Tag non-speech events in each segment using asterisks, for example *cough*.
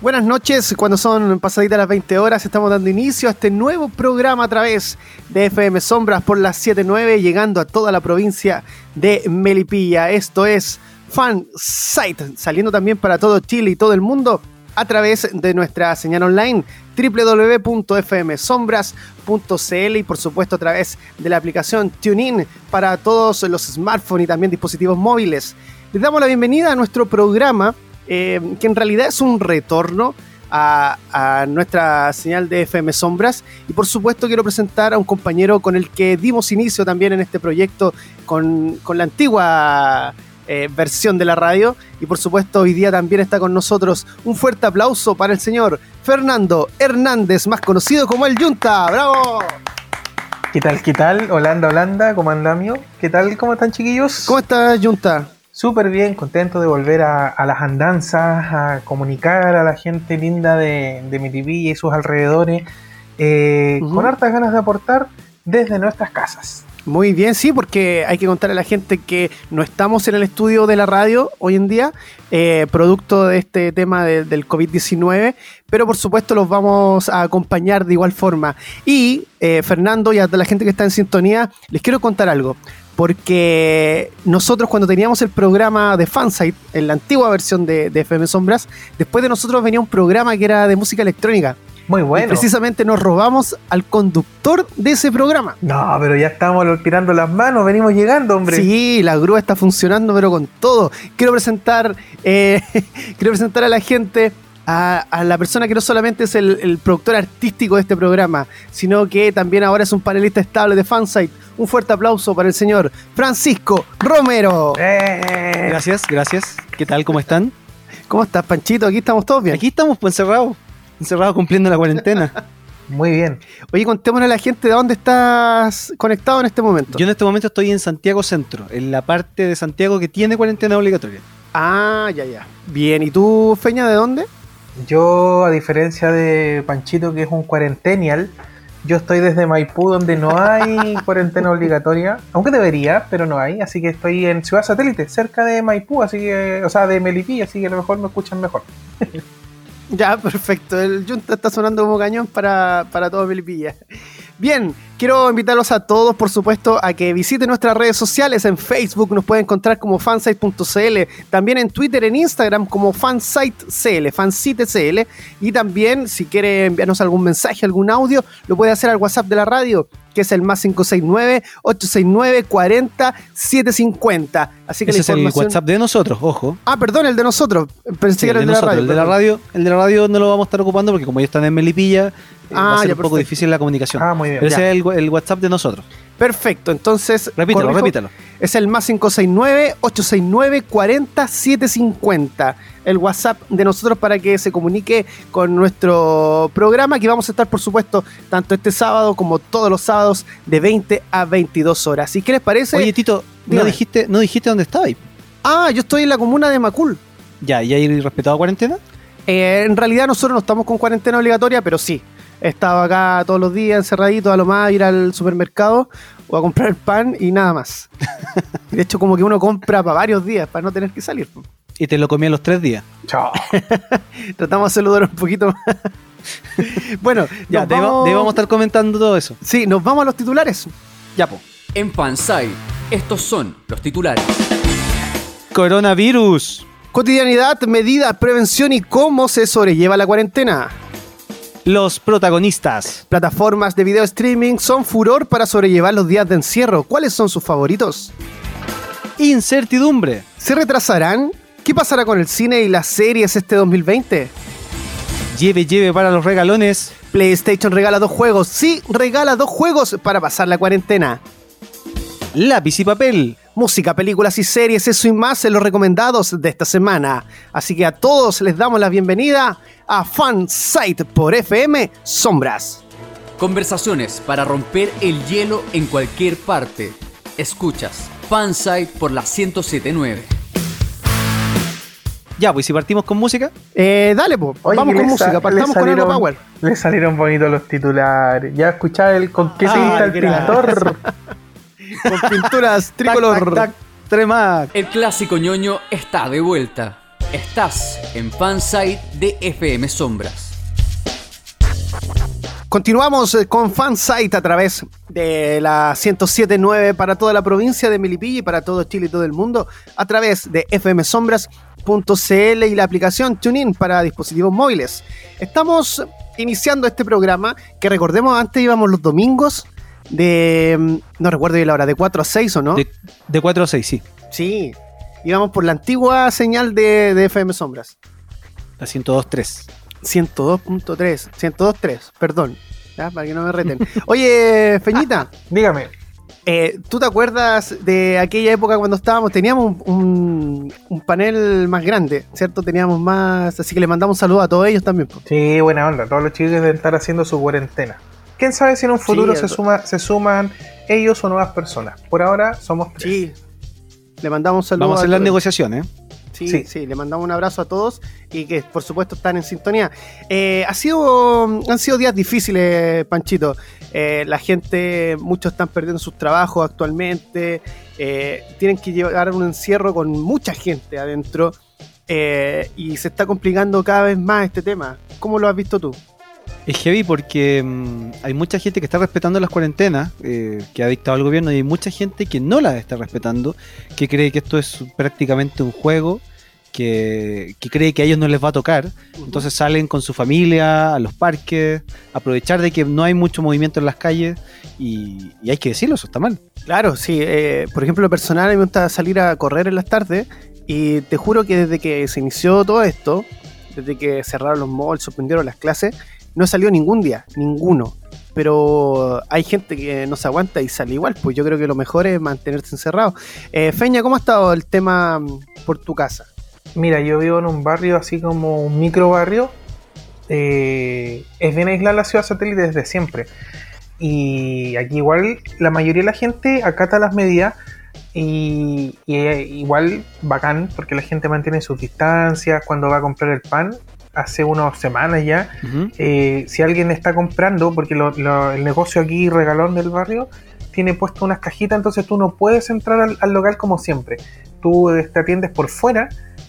Buenas noches, cuando son pasaditas las 20 horas estamos dando inicio a este nuevo programa a través de FM Sombras por las 7.9 llegando a toda la provincia de Melipilla. Esto es Fan Site, saliendo también para todo Chile y todo el mundo a través de nuestra señal online www.fmsombras.cl y por supuesto a través de la aplicación TuneIn para todos los smartphones y también dispositivos móviles. Les damos la bienvenida a nuestro programa eh, que en realidad es un retorno a, nuestra señal de FM Sombras. Y por supuesto quiero presentar a un compañero con el que dimos inicio también en este proyecto con, la antigua eh, versión de la radio. Y por supuesto hoy día también está con nosotros un fuerte aplauso para el señor Fernando Hernández, más conocido como el Yunta. ¡Bravo! ¿Qué tal? ¿Qué tal? Holanda, Holanda, ¿cómo andamio? ¿Qué tal? ¿Cómo están chiquillos? ¿Cómo estás, Yunta? Súper bien, contento de volver a, las andanzas, a comunicar a la gente linda de, de y sus alrededores, eh, con hartas ganas de aportar desde nuestras casas. Muy bien, sí, porque hay que contar a la gente que no estamos en el estudio de la radio hoy en día, eh, producto de este tema del COVID-19, pero por supuesto los vamos a acompañar de igual forma. Y eh, Fernando y a la gente que está en sintonía, les quiero contar algo porque nosotros cuando teníamos el programa de Fansite, en la antigua versión de, FM Sombras, después de nosotros venía un programa que era de música electrónica. Muy bueno. Y precisamente nos robamos al conductor de ese programa. No, pero ya estamos tirando las manos, venimos llegando, hombre. Sí, la grúa está funcionando, pero con todo. Quiero presentar, eh, *laughs* quiero presentar a la gente a, la persona que no solamente es el, productor artístico de este programa, sino que también ahora es un panelista estable de Fansite. Un fuerte aplauso para el señor Francisco Romero. Eh. Gracias, gracias. ¿Qué tal? ¿Cómo están? ¿Cómo estás, Panchito? Aquí estamos todos bien. Aquí estamos pues, encerrados, encerrados cumpliendo la cuarentena. Muy bien. Oye, contémosle a la gente de dónde estás conectado en este momento. Yo en este momento estoy en Santiago Centro, en la parte de Santiago que tiene cuarentena obligatoria. Ah, ya, ya. Bien, ¿y tú, Feña, de dónde? Yo, a diferencia de Panchito, que es un cuarentenial, yo estoy desde Maipú, donde no hay *laughs* cuarentena obligatoria, aunque debería, pero no hay. Así que estoy en Ciudad Satélite, cerca de Maipú, así que, o sea, de Melipilla, así que a lo mejor me escuchan mejor. *laughs* ya, perfecto. El Junta está sonando como cañón para, para todo Melipilla. Bien, quiero invitarlos a todos, por supuesto, a que visiten nuestras redes sociales. En Facebook nos pueden encontrar como fansite.cl, también en Twitter, en Instagram como fansitecl, fansitecl. Y también, si quiere enviarnos algún mensaje, algún audio, lo puede hacer al WhatsApp de la radio, que es el más 569-869-40-750. Así que Ese es el WhatsApp de nosotros, ojo. Ah, perdón, el de nosotros. Pensé que era el de, la radio. El de la radio, el de la radio no lo vamos a estar ocupando porque como ya están en Melipilla, ah, va a ser un poco difícil la comunicación. Ah, muy bien. ese es el, WhatsApp de nosotros. Perfecto, entonces. Repítalo, repítalo. Es el más 569-869-4750. El WhatsApp de nosotros para que se comunique con nuestro programa, que vamos a estar, por supuesto, tanto este sábado como todos los sábados de 20 a 22 horas. ¿Y qué les parece? Oye, Tito, no dijiste, no dijiste dónde estabas. Ah, yo estoy en la comuna de Macul. Ya, ¿y hay respetado cuarentena? Eh, en realidad nosotros no estamos con cuarentena obligatoria, pero sí. Estaba acá todos los días encerradito, a lo más ir al supermercado o a comprar el *laughs* pan y nada más. de hecho, como que uno compra para varios días para no tener que salir. Y te lo comí en los tres días. Chao. *laughs* Tratamos de saludar un poquito más. *laughs* bueno, ya, debemos, estar comentando todo eso. Sí, nos vamos a los titulares. Ya, po. En Fansai, estos son los titulares. Coronavirus. Cotidianidad, medidas, prevención y cómo se sobrelleva la cuarentena. Los protagonistas. Plataformas de video streaming son furor para sobrellevar los días de encierro. ¿Cuáles son sus favoritos? Incertidumbre. ¿Se retrasarán? ¿Qué pasará con el cine y las series este 2020? Lleve, lleve para los regalones. PlayStation regala dos juegos. Sí, regala dos juegos para pasar la cuarentena. Lápiz y papel. Música, películas y series, eso y más en los recomendados de esta semana. Así que a todos les damos la bienvenida a Fan Site por FM Sombras. Conversaciones para romper el hielo en cualquier parte. Escuchas Fansite por la 1079. Ya, pues si partimos con música. Eh, dale, pues. Vamos con música. Partamos con Euro Power. Le salieron bonitos los titulares. Ya escuchaba el con qué se ah, el pintor. *laughs* con pinturas tricolor. Tac, El clásico ñoño está de vuelta. Estás en Fansite de FM Sombras. Continuamos eh, con Fansite a través de la 1079 para toda la provincia de Melipilla y para todo Chile y todo el mundo a través de fmsombras.cl y la aplicación TuneIn para dispositivos móviles. Estamos iniciando este programa que recordemos antes íbamos los domingos de mm, no recuerdo la hora de 4 a 6 o no? De, 4 a 6, sí. Sí. Íbamos por la antigua señal de, de FM Sombras. La 102.3. 102.3, 102.3, perdón, para que no me reten. *laughs* Oye, Feñita, dígame. Eh, ¿Tú te acuerdas de aquella época cuando estábamos? Teníamos un, panel más grande, ¿cierto? Teníamos más. Así que le mandamos un saludo a todos ellos también. Sí, buena onda. Todos los chicos deben estar haciendo su cuarentena. ¿Quién sabe si en un futuro se, suma, se suman ellos o nuevas personas? Por ahora somos tres. Sí. Le mandamos un saludo. Vamos a hacer las negociaciones. Sí, sí, le mandamos un abrazo a todos y que por supuesto están en sintonía. Eh, ha sido, han sido días difíciles, Panchito. Eh, la gente, muchos están perdiendo sus trabajos actualmente, eh, tienen que llevar un encierro con mucha gente adentro y se está complicando cada vez más este tema. ¿Cómo lo has visto tú? Es heavy porque mm, hay mucha gente que está respetando las cuarentenas que ha dictado el gobierno y hay mucha gente que no las está respetando, que cree que esto es prácticamente un juego que, cree que a ellos no les va a tocar. Entonces salen con su familia a los parques, aprovechar de que no hay mucho movimiento en las calles y, hay que decirlo, eso está mal. Claro, sí. Eh, por ejemplo, lo personal, a mí me gusta salir a correr en las tardes y te juro que desde que se inició todo esto, desde que cerraron los malls, suspendieron las clases, no salió ningún día, ninguno. Pero hay gente que no se aguanta y sale igual, pues yo creo que lo mejor es mantenerse encerrado. Eh, Feña, ¿cómo ha estado el tema mm, por tu casa? Mira, yo vivo en un barrio así como un micro barrio. Eh, es bien aislada la ciudad satélite desde siempre. Y aquí igual la mayoría de la gente acata las medidas y, igual bacán porque la gente mantiene sus distancias cuando va a comprar el pan. Hace unas semanas ya, eh, si alguien está comprando, porque el negocio aquí regalón del barrio tiene puesto unas cajitas, entonces tú no puedes entrar al, al local como siempre. Tú te atiendes por fuera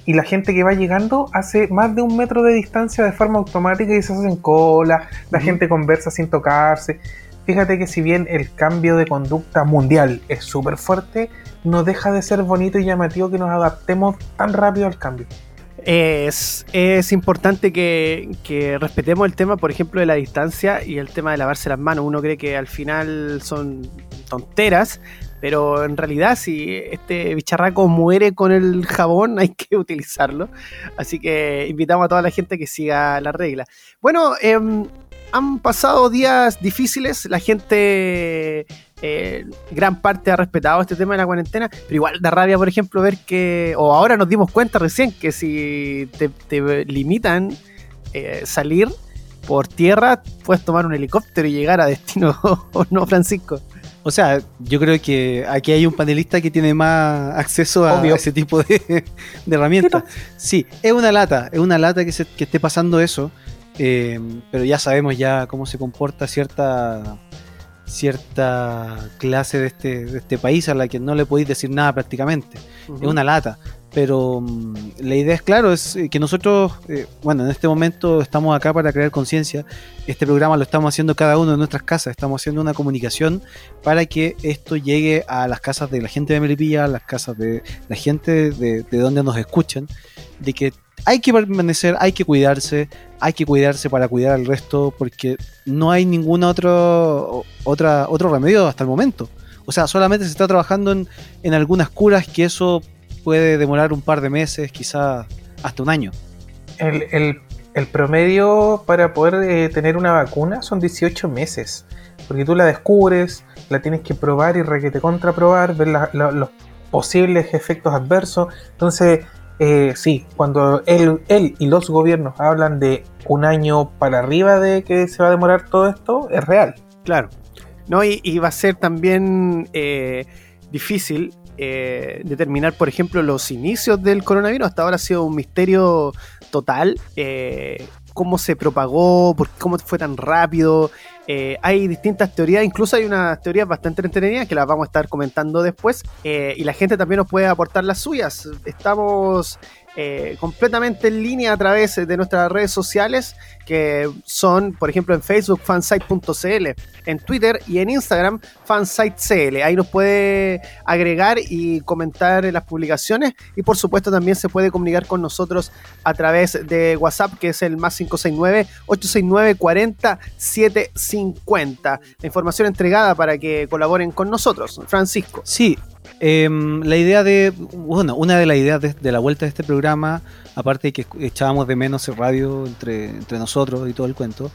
y la gente que va llegando hace más de un metro de distancia de forma automática y se hacen cola, la gente conversa sin tocarse. Fíjate que si bien el cambio de conducta mundial es súper fuerte, no deja de ser bonito y llamativo que nos adaptemos tan rápido al cambio. Es, es importante que, que, respetemos el tema, por ejemplo, de la distancia y el tema de lavarse las manos. Uno cree que al final son tonteras, pero en realidad, si este bicharraco muere con el jabón, *laughs* hay que utilizarlo. Así que invitamos a toda la gente que siga la regla. Bueno, em, han pasado días difíciles. La gente, eh, gran parte ha respetado este tema de la cuarentena. Pero igual da rabia, por ejemplo, ver que. O ahora nos dimos cuenta recién que si te, limitan eh, salir por tierra, puedes tomar un helicóptero y llegar a destino, *laughs* ¿o no, Francisco? O sea, yo creo que aquí hay un panelista que tiene más acceso a ese tipo de, herramientas. Sí, es una lata, es una lata que, se, que esté pasando eso, eh, pero ya sabemos ya cómo se comporta cierta cierta clase de este, de este país a la que no le podéis decir nada prácticamente. Es una lata. Pero mm, la idea es, claro, es eh, que nosotros, eh, bueno, en este momento estamos acá para crear conciencia. Este programa lo estamos haciendo cada uno de nuestras casas. Estamos haciendo una comunicación para que esto llegue a las casas de la gente de Melipilla, a las casas de la gente de, de donde nos escuchan, de que hay que permanecer, hay que cuidarse, hay que cuidarse para cuidar al resto, porque no hay ningún otro, otra, otro remedio hasta el momento. O sea, solamente se está trabajando en, en algunas curas que eso puede demorar un par de meses, quizá hasta un año. El, promedio para poder eh, tener una vacuna son 18 meses, porque tú la descubres, la tienes que probar y requete contraprobar, ver los posibles efectos adversos. Entonces, eh, sí, cuando él, él y los gobiernos hablan de un año para arriba de que se va a demorar todo esto, es real. Claro. No, y, va a ser también eh, difícil eh, determinar, por ejemplo, los inicios del coronavirus. Hasta ahora ha sido un misterio total. Eh, cómo se propagó, por cómo fue tan rápido. Eh, hay distintas teorías, incluso hay unas teorías bastante entretenidas que las vamos a estar comentando después. y la gente también nos puede aportar las suyas. Estamos eh, completamente en línea a través de nuestras redes sociales, que son, por ejemplo, en Facebook, fansite.cl, en Twitter y en Instagram, fansitecl. Ahí nos puede agregar y comentar las publicaciones y, por supuesto, también se puede comunicar con nosotros a través de WhatsApp, que es el más 569-869-4750. La información entregada para que colaboren con nosotros. Francisco. Sí, Em, la idea de, bueno, una de las ideas de, la vuelta de este programa, aparte de que echábamos de menos el radio entre, entre nosotros y todo el cuento,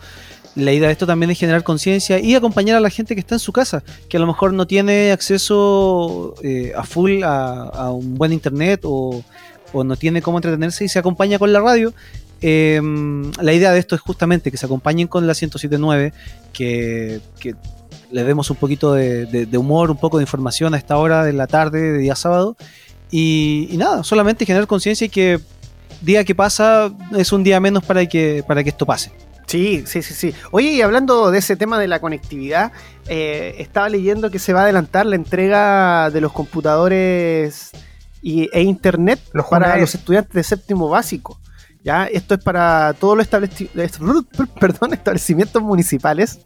la idea de esto también es generar conciencia y acompañar a la gente que está en su casa, que a lo mejor no tiene acceso eh, a full a, un buen internet o, no tiene cómo entretenerse y se acompaña con la radio. Em, la idea de esto es justamente que se acompañen con la 107.9, que, que le demos un poquito de, humor, un poco de información a esta hora de la tarde, de día sábado. Y, nada, solamente generar conciencia y que día que pasa es un día menos para que, para que esto pase. Sí, sí, sí, sí. Oye, y hablando de ese tema de la conectividad, eh, estaba leyendo que se va a adelantar la entrega de los computadores y, e internet para los estudiantes de séptimo básico. ¿ya? Esto es para todos los establecimientos *laughs* municipales.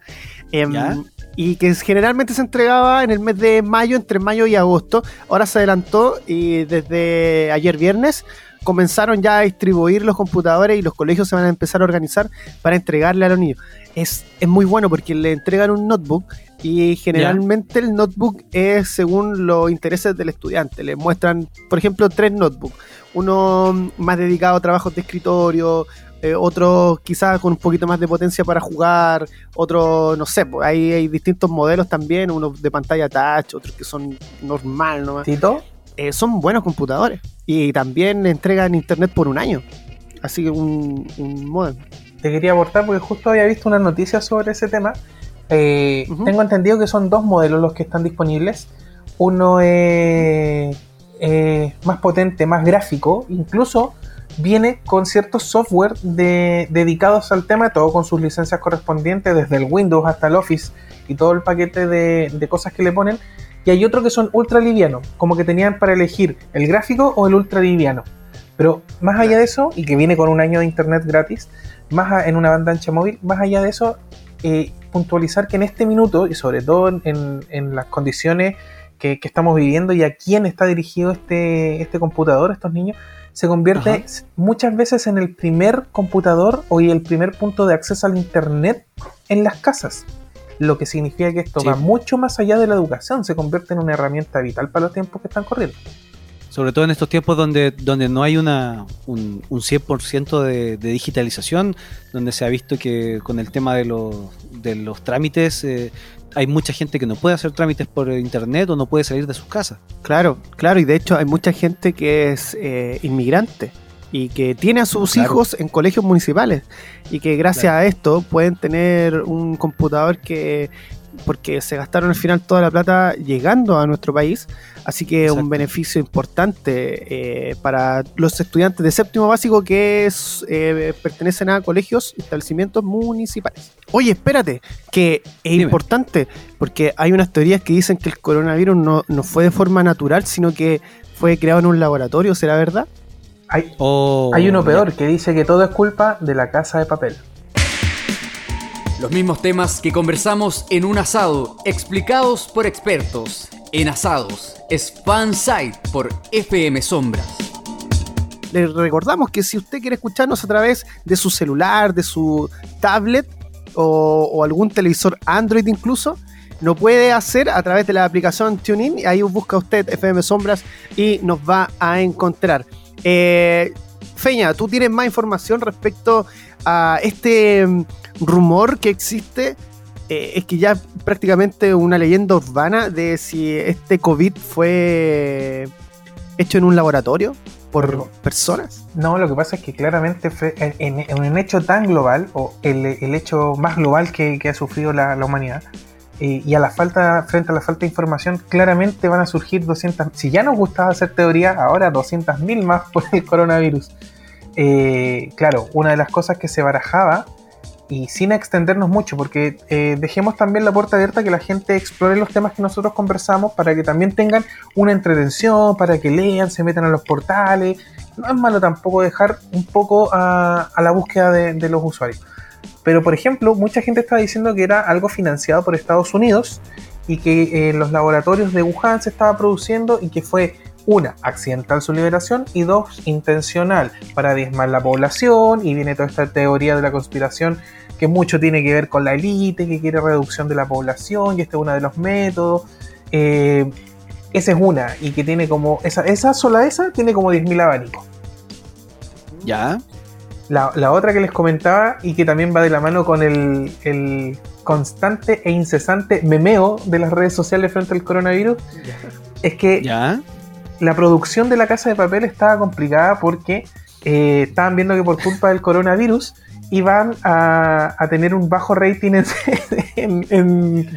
Em, y que generalmente se entregaba en el mes de mayo, entre mayo y agosto. Ahora se adelantó y desde ayer viernes comenzaron ya a distribuir los computadores y los colegios se van a empezar a organizar para entregarle a los niños. Es, es muy bueno porque le entregan un notebook y generalmente el notebook es según los intereses del estudiante. Le muestran, por ejemplo, tres notebooks. Uno más dedicado a trabajos de escritorio, eh, otros quizás con un poquito más de potencia para jugar, otros, no sé, pues hay, distintos modelos también, unos de pantalla touch, otros que son normal nomás. ¿Tito? Eh, son buenos computadores y también entregan internet por un año, así que un, un modem. Te quería aportar porque justo había visto una noticia sobre ese tema. Eh, tengo entendido que son dos modelos los que están disponibles. Uno es más potente, más gráfico, incluso viene con ciertos software dedicados al tema, todo con sus licencias correspondientes, desde el Windows hasta el Office y todo el paquete de, cosas que le ponen. Y hay otro que son ultra livianos, como que tenían para elegir el gráfico o el ultra liviano. Pero más allá de eso, y que viene con un año de internet gratis, más en una banda ancha móvil, más allá de eso, eh, puntualizar que en este minuto, y sobre todo en, las condiciones que, que, estamos viviendo y a quién está dirigido este, este computador, estos niños, se convierte muchas veces en el primer computador o el primer punto de acceso al Internet en las casas. Lo que significa que esto va mucho más allá de la educación, se convierte en una herramienta vital para los tiempos que están corriendo. Sobre todo en estos tiempos donde, donde no hay una, un, un 100% de, de, digitalización, donde se ha visto que con el tema de, los, de los trámites eh, hay mucha gente que no puede hacer trámites por internet o no puede salir de sus casas. Claro, claro, y de hecho hay mucha gente que es eh, inmigrante y que tiene a sus hijos en colegios municipales y que gracias a esto pueden tener un computador que porque se gastaron al final toda la plata llegando a nuestro país, así que un beneficio importante eh, para los estudiantes de séptimo básico que es, eh, pertenecen a colegios, establecimientos municipales. Oye, espérate, que es importante, porque hay unas teorías que dicen que el coronavirus no, fue de forma natural, sino que fue creado en un laboratorio, ¿será verdad? Hay, oh, hay uno peor que dice que todo es culpa de la casa de papel. Los mismos temas que conversamos en un asado, explicados por expertos. En asados, es por FM Sombras. Les recordamos que si usted quiere escucharnos a través de su celular, de su tablet o, algún televisor Android incluso, lo puede hacer a través de la aplicación TuneIn. Ahí busca usted FM Sombras y nos va a encontrar. Eh, Feña, ¿tú tienes más información respecto a este rumor que existe? Eh, es que ya prácticamente una leyenda urbana de si este COVID fue hecho en un laboratorio. por personas. No, lo que pasa es que claramente en, un hecho tan global, o el, hecho más global que, ha sufrido la, humanidad, eh, y a la falta, frente a la falta de información, claramente van a surgir 200, si ya nos gustaba hacer teoría, ahora 200.000 más *laughs* por el coronavirus. Eh, claro, una de las cosas que se barajaba y sin extendernos mucho, porque eh, dejemos también la puerta abierta que la gente explore los temas que nosotros conversamos para que también tengan una entretención, para que lean, se metan a los portales. No es malo tampoco dejar un poco a, la búsqueda de, los usuarios. Pero, por ejemplo, mucha gente está diciendo que era algo financiado por Estados Unidos y que eh, los laboratorios de Wuhan se estaba produciendo y que fue una, accidental su liberación y dos, intencional para diezmar la población y viene toda esta teoría de la conspiración que mucho tiene que ver con la élite, que quiere reducción de la población y este es uno de los métodos. Eh, esa es una y que tiene como, esa, esa sola esa tiene como 10.000 abanicos. Ya. La, otra que les comentaba y que también va de la mano con el, el constante e incesante memeo de las redes sociales frente al coronavirus, es que ¿Ya? La producción de la casa de papel estaba complicada porque eh, estaban viendo que por culpa del coronavirus iban a, a tener un bajo rating en, *laughs* en,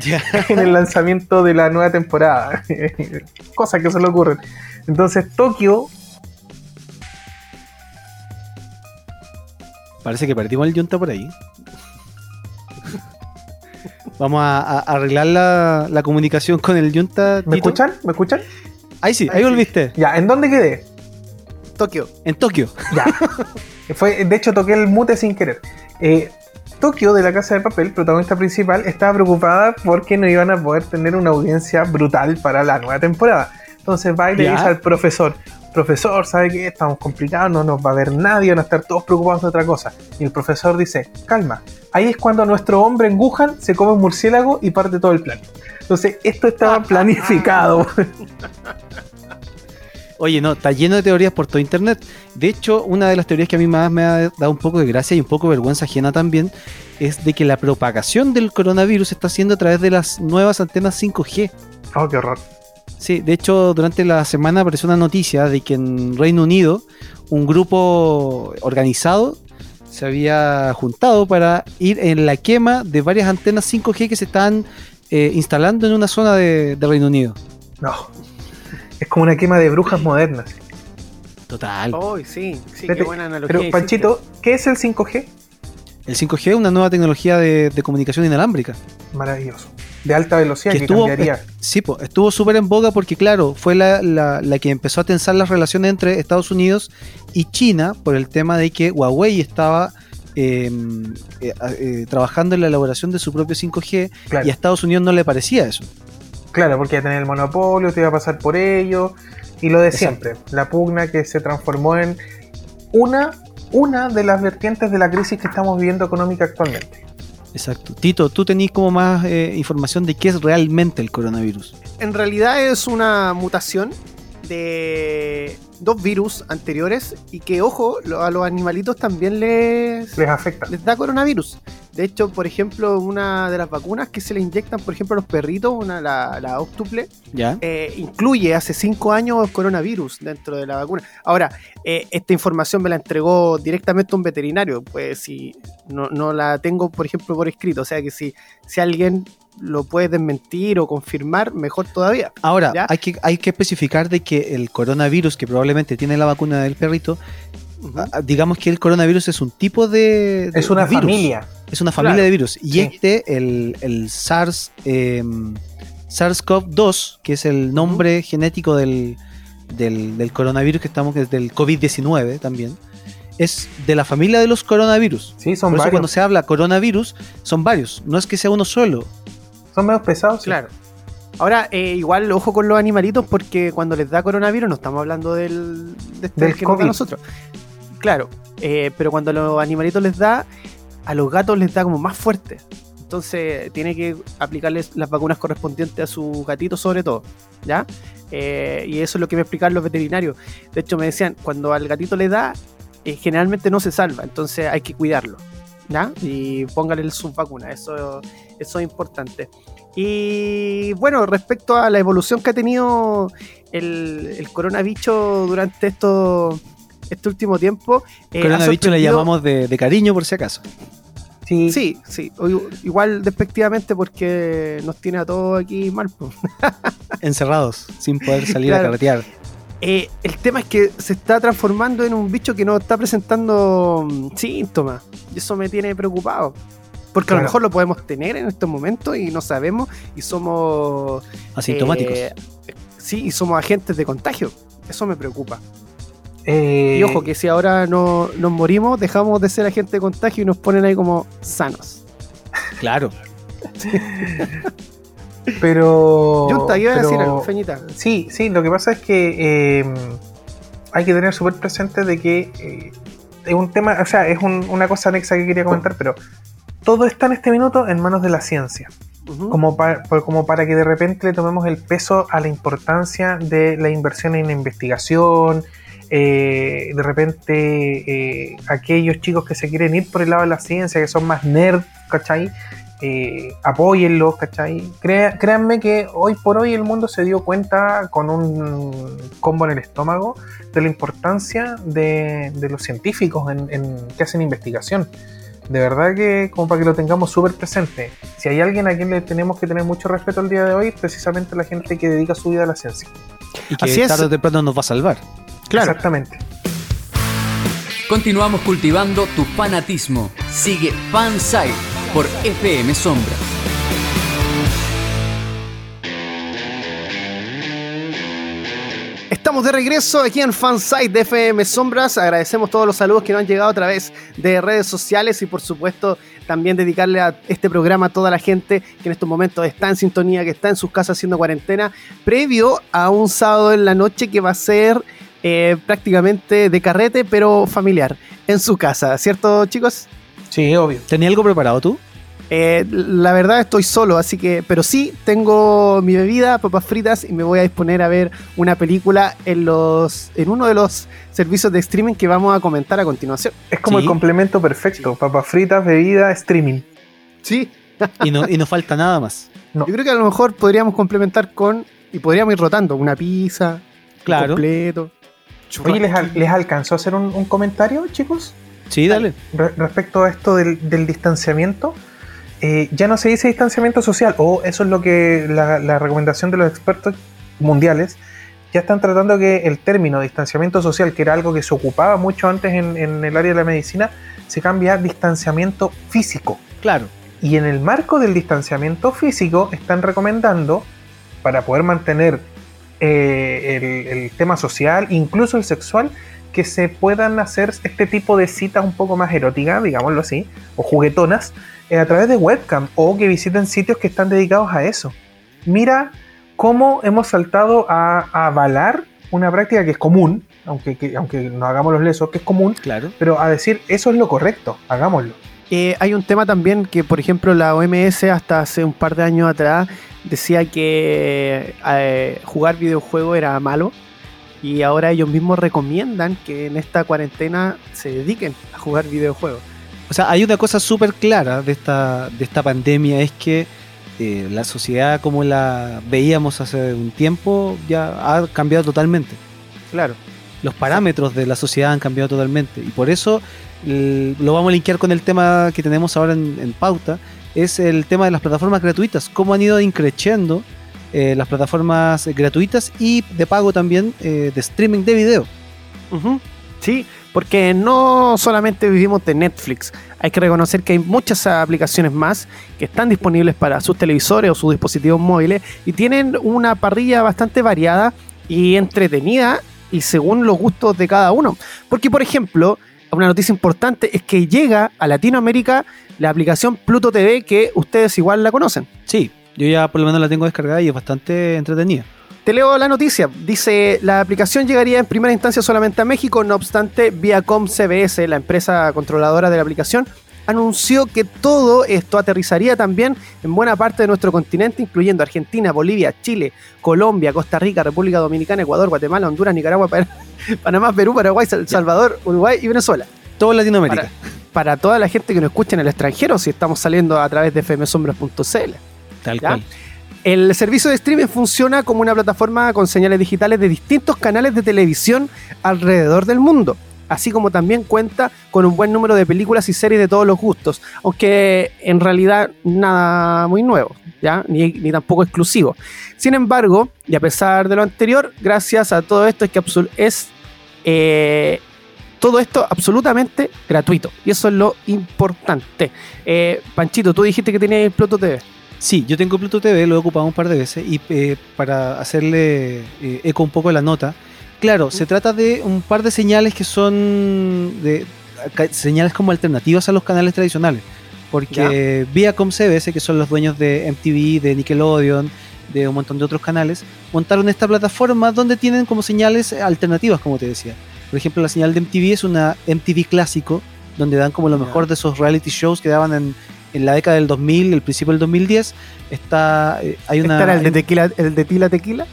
el lanzamiento de la nueva temporada. *laughs* Cosas que se le ocurren. Entonces Tokio... Parece que perdimos el yunta por ahí. Vamos a, arreglar la, la, comunicación con el yunta. ¿Me escuchan? ¿Me escuchan? Ahí sí, ahí, volviste. Ya, ¿en dónde quedé? Tokio. En Tokio. *laughs* Ya. Fue, de hecho, toqué el mute sin querer. Eh, Tokio, de la Casa de Papel, protagonista principal, estaba preocupada porque no iban a poder tener una audiencia brutal para la nueva temporada. Entonces va y le dice al profesor, profesor, ¿sabe qué? Estamos complicados, no nos va a ver nadie, van a estar todos preocupados de otra cosa. Y el profesor dice, calma, ahí es cuando nuestro hombre en Wuhan se come un murciélago y parte todo el plan. Entonces, esto estaba *laughs* planificado. Oye, no, está lleno de teorías por todo internet. De hecho, una de las teorías que a mí más me ha dado un poco de gracia y un poco de vergüenza ajena también es de que la propagación del coronavirus está siendo a través de las nuevas antenas 5G. Oh, qué horror. Sí, de hecho, durante la semana apareció una noticia de que en Reino Unido un grupo organizado se había juntado para ir en la quema de varias antenas 5G que se están eh, instalando en una zona de, de Reino Unido. No. Es como una quema de brujas modernas. Total. sí, sí, qué buena analogía. Pero, Panchito, ¿qué es el 5G? El 5G es una nueva tecnología de, comunicación inalámbrica. Maravilloso. De alta velocidad que, estuvo, cambiaría. sí, estuvo súper en boga porque, claro, fue la, que empezó a tensar las relaciones entre Estados Unidos y China por el tema de que Huawei estaba eh, eh, trabajando en la elaboración de su propio 5G y a Estados Unidos no le parecía eso. Claro, porque iba a tener el monopolio, te iba a pasar por ello. Y lo de siempre, la pugna que se transformó en una, una de las vertientes de la crisis que estamos viviendo económica actualmente. Exacto. Tito, tú tenés como más eh, información de qué es realmente el coronavirus. En realidad es una mutación de dos virus anteriores y que, ojo, a los animalitos también les, les afecta. Les da coronavirus. De hecho, por ejemplo, una de las vacunas que se le inyectan, por ejemplo, a los perritos, una, la, la Octuple, ¿Ya? Eh, incluye hace cinco años coronavirus dentro de la vacuna. Ahora, eh, esta información me la entregó directamente un veterinario, pues si no, no la tengo, por ejemplo, por escrito. O sea que si, si alguien lo puede desmentir o confirmar, mejor todavía. Ahora, hay que, hay que especificar de que el coronavirus que probablemente tiene la vacuna del perrito, digamos que el coronavirus es un tipo de... es una familia. Es una familia de virus. Y este, el, SARS, em, SARS-CoV-2, que es el nombre genético del, del, coronavirus que estamos, que es del COVID-19 también, es de la familia de los coronavirus. Sí, son Por eso cuando se habla coronavirus, son varios. No es que sea uno solo. Son menos pesados. Claro. Ahora, eh, igual, ojo con los animalitos, porque cuando les da coronavirus, no estamos hablando del, de este del que COVID. nosotros. Claro, eh, pero cuando a los animalitos les da, a los gatos les da como más fuerte. Entonces, tiene que aplicarles las vacunas correspondientes a sus gatitos, sobre todo. ¿Ya? Eh, y eso es lo que me explican los veterinarios. De hecho, me decían, cuando al gatito le da, generalmente no se salva, entonces hay que cuidarlo. ¿Ya? Y póngale sus vacunas, eso, eso es importante. Y bueno, respecto a la evolución que ha tenido el, el coronavirus durante esto, este último tiempo. Eh, coronavirus le llamamos de, de, cariño por si acaso. Sí, sí, sí. Igual despectivamente porque nos tiene a todos aquí mal. *laughs* Encerrados, sin poder salir a carretear. Eh, el tema es que se está transformando en un bicho que no está presentando mm, síntomas. Y eso me tiene preocupado. Porque a lo mejor lo podemos tener en estos momentos y no sabemos y somos... Asintomáticos. Eh, sí, y somos agentes de contagio. Eso me preocupa. Eh, y ojo, que si ahora no, nos morimos, dejamos de ser agentes de contagio y nos ponen ahí como sanos. Claro. *laughs* pero... Junta, iba a decir algo, Feñita. Sí, sí, lo que pasa es que eh, hay que tener súper presente de que es un tema, o sea, es una cosa anexa que quería comentar, pero todo está en este minuto en manos de la ciencia. como, para, como para que de repente le tomemos el peso a la importancia de la inversión en investigación. Eh, de repente, eh, aquellos chicos que se quieren ir por el lado de la ciencia, que son más nerd, ¿cachai? Eh, apóyenlos, ¿cachai? créanme que hoy por hoy el mundo se dio cuenta con un combo en el estómago de la importancia de, los científicos en, que hacen investigación de verdad que como para que lo tengamos súper presente. Si hay alguien a quien le tenemos que tener mucho respeto el día de hoy, es precisamente la gente que dedica su vida a la ciencia. Y que Así tarde o temprano nos va a salvar. Claro. Exactamente. Continuamos cultivando tu fanatismo. Sigue Fansite por FM Sombra. Estamos de regreso aquí en Fansite de FM Sombras. Agradecemos todos los saludos que nos han llegado a través de redes sociales y por supuesto también dedicarle a este programa a toda la gente que en estos momentos está en sintonía, que está en sus casas haciendo cuarentena, previo a un sábado en la noche que va a ser eh, prácticamente de carrete, pero familiar, en su casa, ¿cierto chicos? Sí, obvio. ¿Tenía algo preparado tú? Eh, la verdad estoy solo, así que, pero sí tengo mi bebida, papas fritas y me voy a disponer a ver una película en los, en uno de los servicios de streaming que vamos a comentar a continuación. Es como el complemento perfecto, papas fritas, bebida, streaming. Sí. y no, y no falta nada más. *laughs* Yo creo que a lo mejor podríamos complementar con y podríamos ir rotando una pizza, claro. completo. Oye, ¿les, alcanzó a hacer un, comentario, chicos? Sí, dale. respecto a esto del, del distanciamiento, eh, ya no se dice distanciamiento social, o eso es lo que la, recomendación de los expertos mundiales, ya están tratando que el término distanciamiento social, que era algo que se ocupaba mucho antes en, el área de la medicina, se cambia a distanciamiento físico. Claro. Y en el marco del distanciamiento físico están recomendando, para poder mantener eh, el, el, tema social, incluso el sexual, que se puedan hacer este tipo de citas un poco más eróticas, digámoslo así, o juguetonas, a través de webcam o que visiten sitios que están dedicados a eso. Mira cómo hemos saltado a, avalar una práctica que es común, aunque, aunque no hagamos los lesos, que es común, claro. pero a decir eso es lo correcto, hagámoslo. Eh, hay un tema también que, por ejemplo, la OMS hasta hace un par de años atrás decía que eh, jugar videojuegos era malo y ahora ellos mismos recomiendan que en esta cuarentena se dediquen a jugar videojuegos. O sea, hay una cosa súper clara de esta, de esta pandemia, es que eh, la sociedad como la veíamos hace un tiempo ya ha cambiado totalmente. Claro. Los parámetros de la sociedad han cambiado totalmente. Y por eso lo vamos a linkear con el tema que tenemos ahora en, pauta, es el tema de las plataformas gratuitas. Cómo han ido increciendo eh, las plataformas gratuitas y de pago también eh, de streaming de video. Sí, porque no solamente vivimos de Netflix, hay que reconocer que hay muchas aplicaciones más que están disponibles para sus televisores o sus dispositivos móviles y tienen una parrilla bastante variada y entretenida y según los gustos de cada uno. Porque, por ejemplo, una noticia importante es que llega a Latinoamérica la aplicación Pluto TV que ustedes igual la conocen. Sí, yo ya por lo menos la tengo descargada y es bastante entretenida. Te leo la noticia. Dice, la aplicación llegaría en primera instancia solamente a México, no obstante, Viacom CBS, la empresa controladora de la aplicación, anunció que todo esto aterrizaría también en buena parte de nuestro continente, incluyendo Argentina, Bolivia, Chile, Colombia, Costa Rica, República Dominicana, Ecuador, Guatemala, Honduras, Nicaragua, *laughs* Panamá, Perú, Paraguay, El Salvador, Uruguay y Venezuela. Todo Latinoamérica. Para, toda la gente que nos escucha en el extranjero, si estamos saliendo a través de fmsombras.cl. Tal cual. El servicio de streaming funciona como una plataforma con señales digitales de distintos canales de televisión alrededor del mundo así como también cuenta con un buen número de películas y series de todos los gustos, aunque en realidad nada muy nuevo, ¿ya? Ni, tampoco exclusivo. Sin embargo, y a pesar de lo anterior, gracias a todo esto es que es eh, todo esto absolutamente gratuito. Y eso es lo importante. Eh, Panchito, tú dijiste que tenías Pluto TV. Sí, yo tengo Pluto TV, lo he ocupado un par de veces y eh, para hacerle eco un poco de la nota, Claro, se trata de un par de señales que son de señales como alternativas a los canales tradicionales. Porque Viacom CBS, que son los dueños de MTV, de Nickelodeon, de un montón de otros canales, montaron esta plataforma donde tienen como señales alternativas, como te decía. Por ejemplo, la señal de MTV es una MTV clásico, donde dan como lo mejor de esos reality shows que daban en, en la década del 2000, el principio del 2010. Está, eh, hay una, ¿Está el de, tequila, el de Tila Tequila?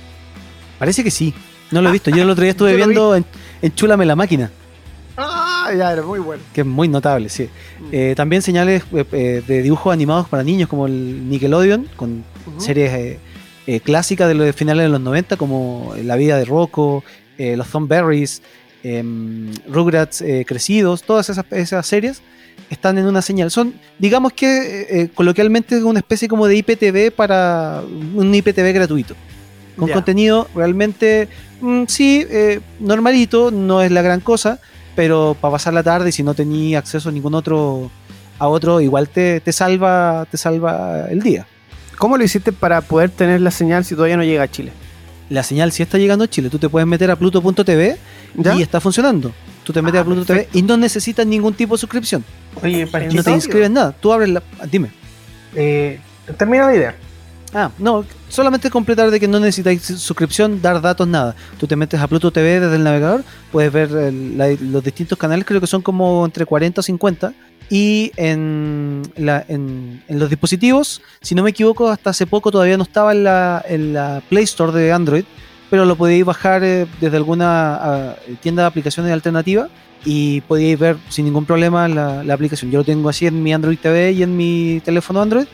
Parece que sí. No lo he visto. Yo el otro día *laughs* estuve viendo en, Chulame la máquina. Ah, ya, era muy bueno. Que es muy notable, sí. Mm. Eh, también señales eh, de dibujos animados para niños como el Nickelodeon, con series clásicas de los finales de los 90, como La vida de Rocco, Los Thornberries, em, Rugrats crecidos, todas esas, esas, series están en una señal. Son, digamos que coloquialmente, una especie como de IPTV para un IPTV gratuito con contenido realmente, mm, sí, eh, normalito, no es la gran cosa, pero para pasar la tarde, si no tenía acceso a ningún otro, a otro, igual te, te, salva, te salva el día. ¿Cómo lo hiciste para poder tener la señal si todavía no llega a Chile? La señal sí está llegando a Chile. Tú te puedes meter a pluto.tv y está funcionando. Tú te metes a ah, Pluto.tv y no necesitas ningún tipo de suscripción. Oye, para No te inscribes nada. Tú abres la. Dime. Eh, termina la idea. Ah, no, solamente completar de que no necesitáis suscripción, dar datos, nada. Tú te metes a Pluto TV desde el navegador, puedes ver los distintos canales, creo que son como entre 40 o 50. Y en, en, los dispositivos, si no me equivoco, hasta hace poco todavía no estaba en la, en la Play Store de Android, pero lo podéis bajar eh, desde alguna tienda de aplicaciones alternativa y podéis ver sin ningún problema la, la aplicación. Yo lo tengo así en mi Android TV y en mi teléfono Android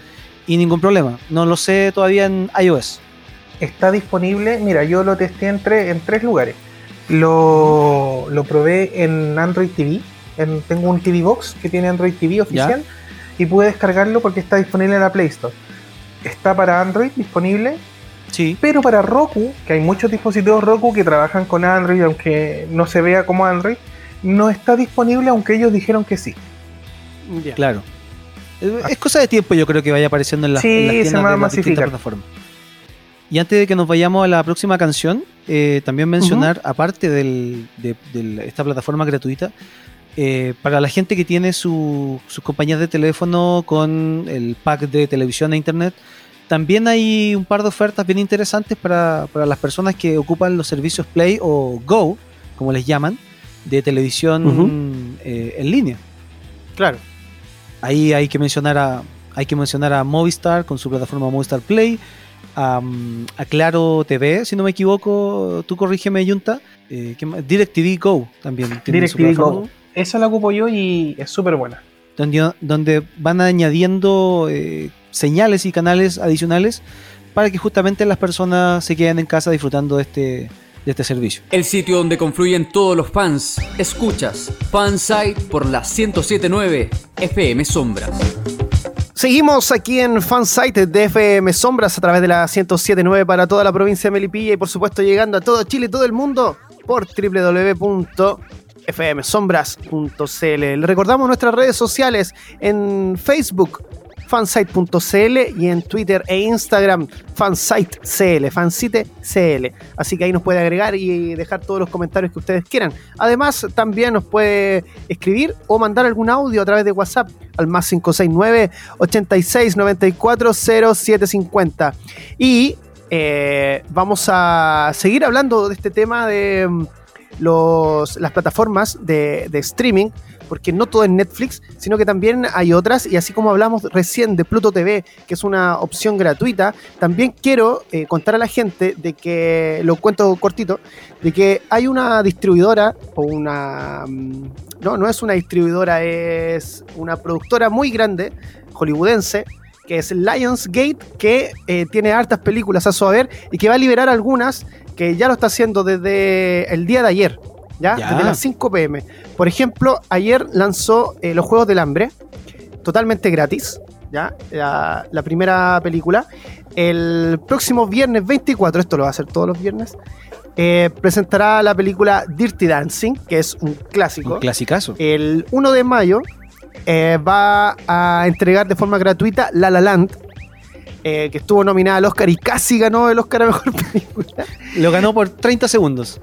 y ningún problema. No lo sé todavía en iOS. Está disponible, mira, yo lo testé en, en tres lugares. Lo, lo, probé en Android TV. tengo un TV Box que tiene Android TV oficial y pude descargarlo porque está disponible en la Play Store. Está para Android disponible. Sí. Pero para Roku, que hay muchos dispositivos Roku que trabajan con Android, aunque no se vea como Android, no está disponible, aunque ellos dijeron que sí. Claro. Es cosa de tiempo, yo creo que vaya apareciendo en, las tiendas de las distintas plataformas. Y antes de que nos vayamos a la próxima canción, eh, también mencionar, aparte de, esta plataforma gratuita, eh, para la gente que tiene sus compañías de teléfono con el pack de televisión e internet, también hay un par de ofertas bien interesantes para, las personas que ocupan los servicios Play o Go, como les llaman, de televisión eh, en línea. Claro. Ahí hay que mencionar a, hay que mencionar a Movistar con su plataforma Movistar Play, a, Claro TV, si no me equivoco, tú corrígeme, Junta. Eh, DirecTV Go también. DirecTV Go. Esa la ocupo yo y es súper buena. Donde, donde, van añadiendo eh, señales y canales adicionales para que justamente las personas se queden en casa disfrutando de este, de este servicio. El sitio donde confluyen todos los fans. Escuchas Fansite por la 1079 FM Sombras. Seguimos aquí en Fansite de FM Sombras a través de la 1079 para toda la provincia de Melipilla y por supuesto llegando a todo Chile y todo el mundo por www.fmsombras.cl. Le recordamos nuestras redes sociales en Facebook fansite.cl y en Twitter e Instagram fansitecl, fansitecl. Así que ahí nos puede agregar y dejar todos los comentarios que ustedes quieran. Además, también nos puede escribir o mandar algún audio a través de WhatsApp al más 569 86 94 0750. Y eh, vamos a seguir hablando de este tema de mm, los, las plataformas de, de streaming porque no todo es Netflix, sino que también hay otras, y así como hablamos recién de Pluto TV, que es una opción gratuita, también quiero eh, contar a la gente de que, lo cuento cortito, de que hay una distribuidora, o una... Mm, no, no es una distribuidora, es una productora muy grande, hollywoodense, que es Lionsgate, que eh, tiene hartas películas a su haber y que va a liberar algunas que ya lo está haciendo desde el día de ayer, ¿ya? Desde las 5 pm. Por ejemplo, ayer lanzó eh, Los Juegos del Hambre, totalmente gratis, ¿ya? La, primera película. El próximo viernes 24, esto lo va a hacer todos los viernes, eh, presentará la película Dirty Dancing, que es un clásico. Un clasicazo. El 1 de mayo eh, va a entregar de forma gratuita La La Land, eh, que estuvo nominada al Oscar y casi ganó el Oscar a Mejor *laughs* Película. Lo ganó por 30 segundos.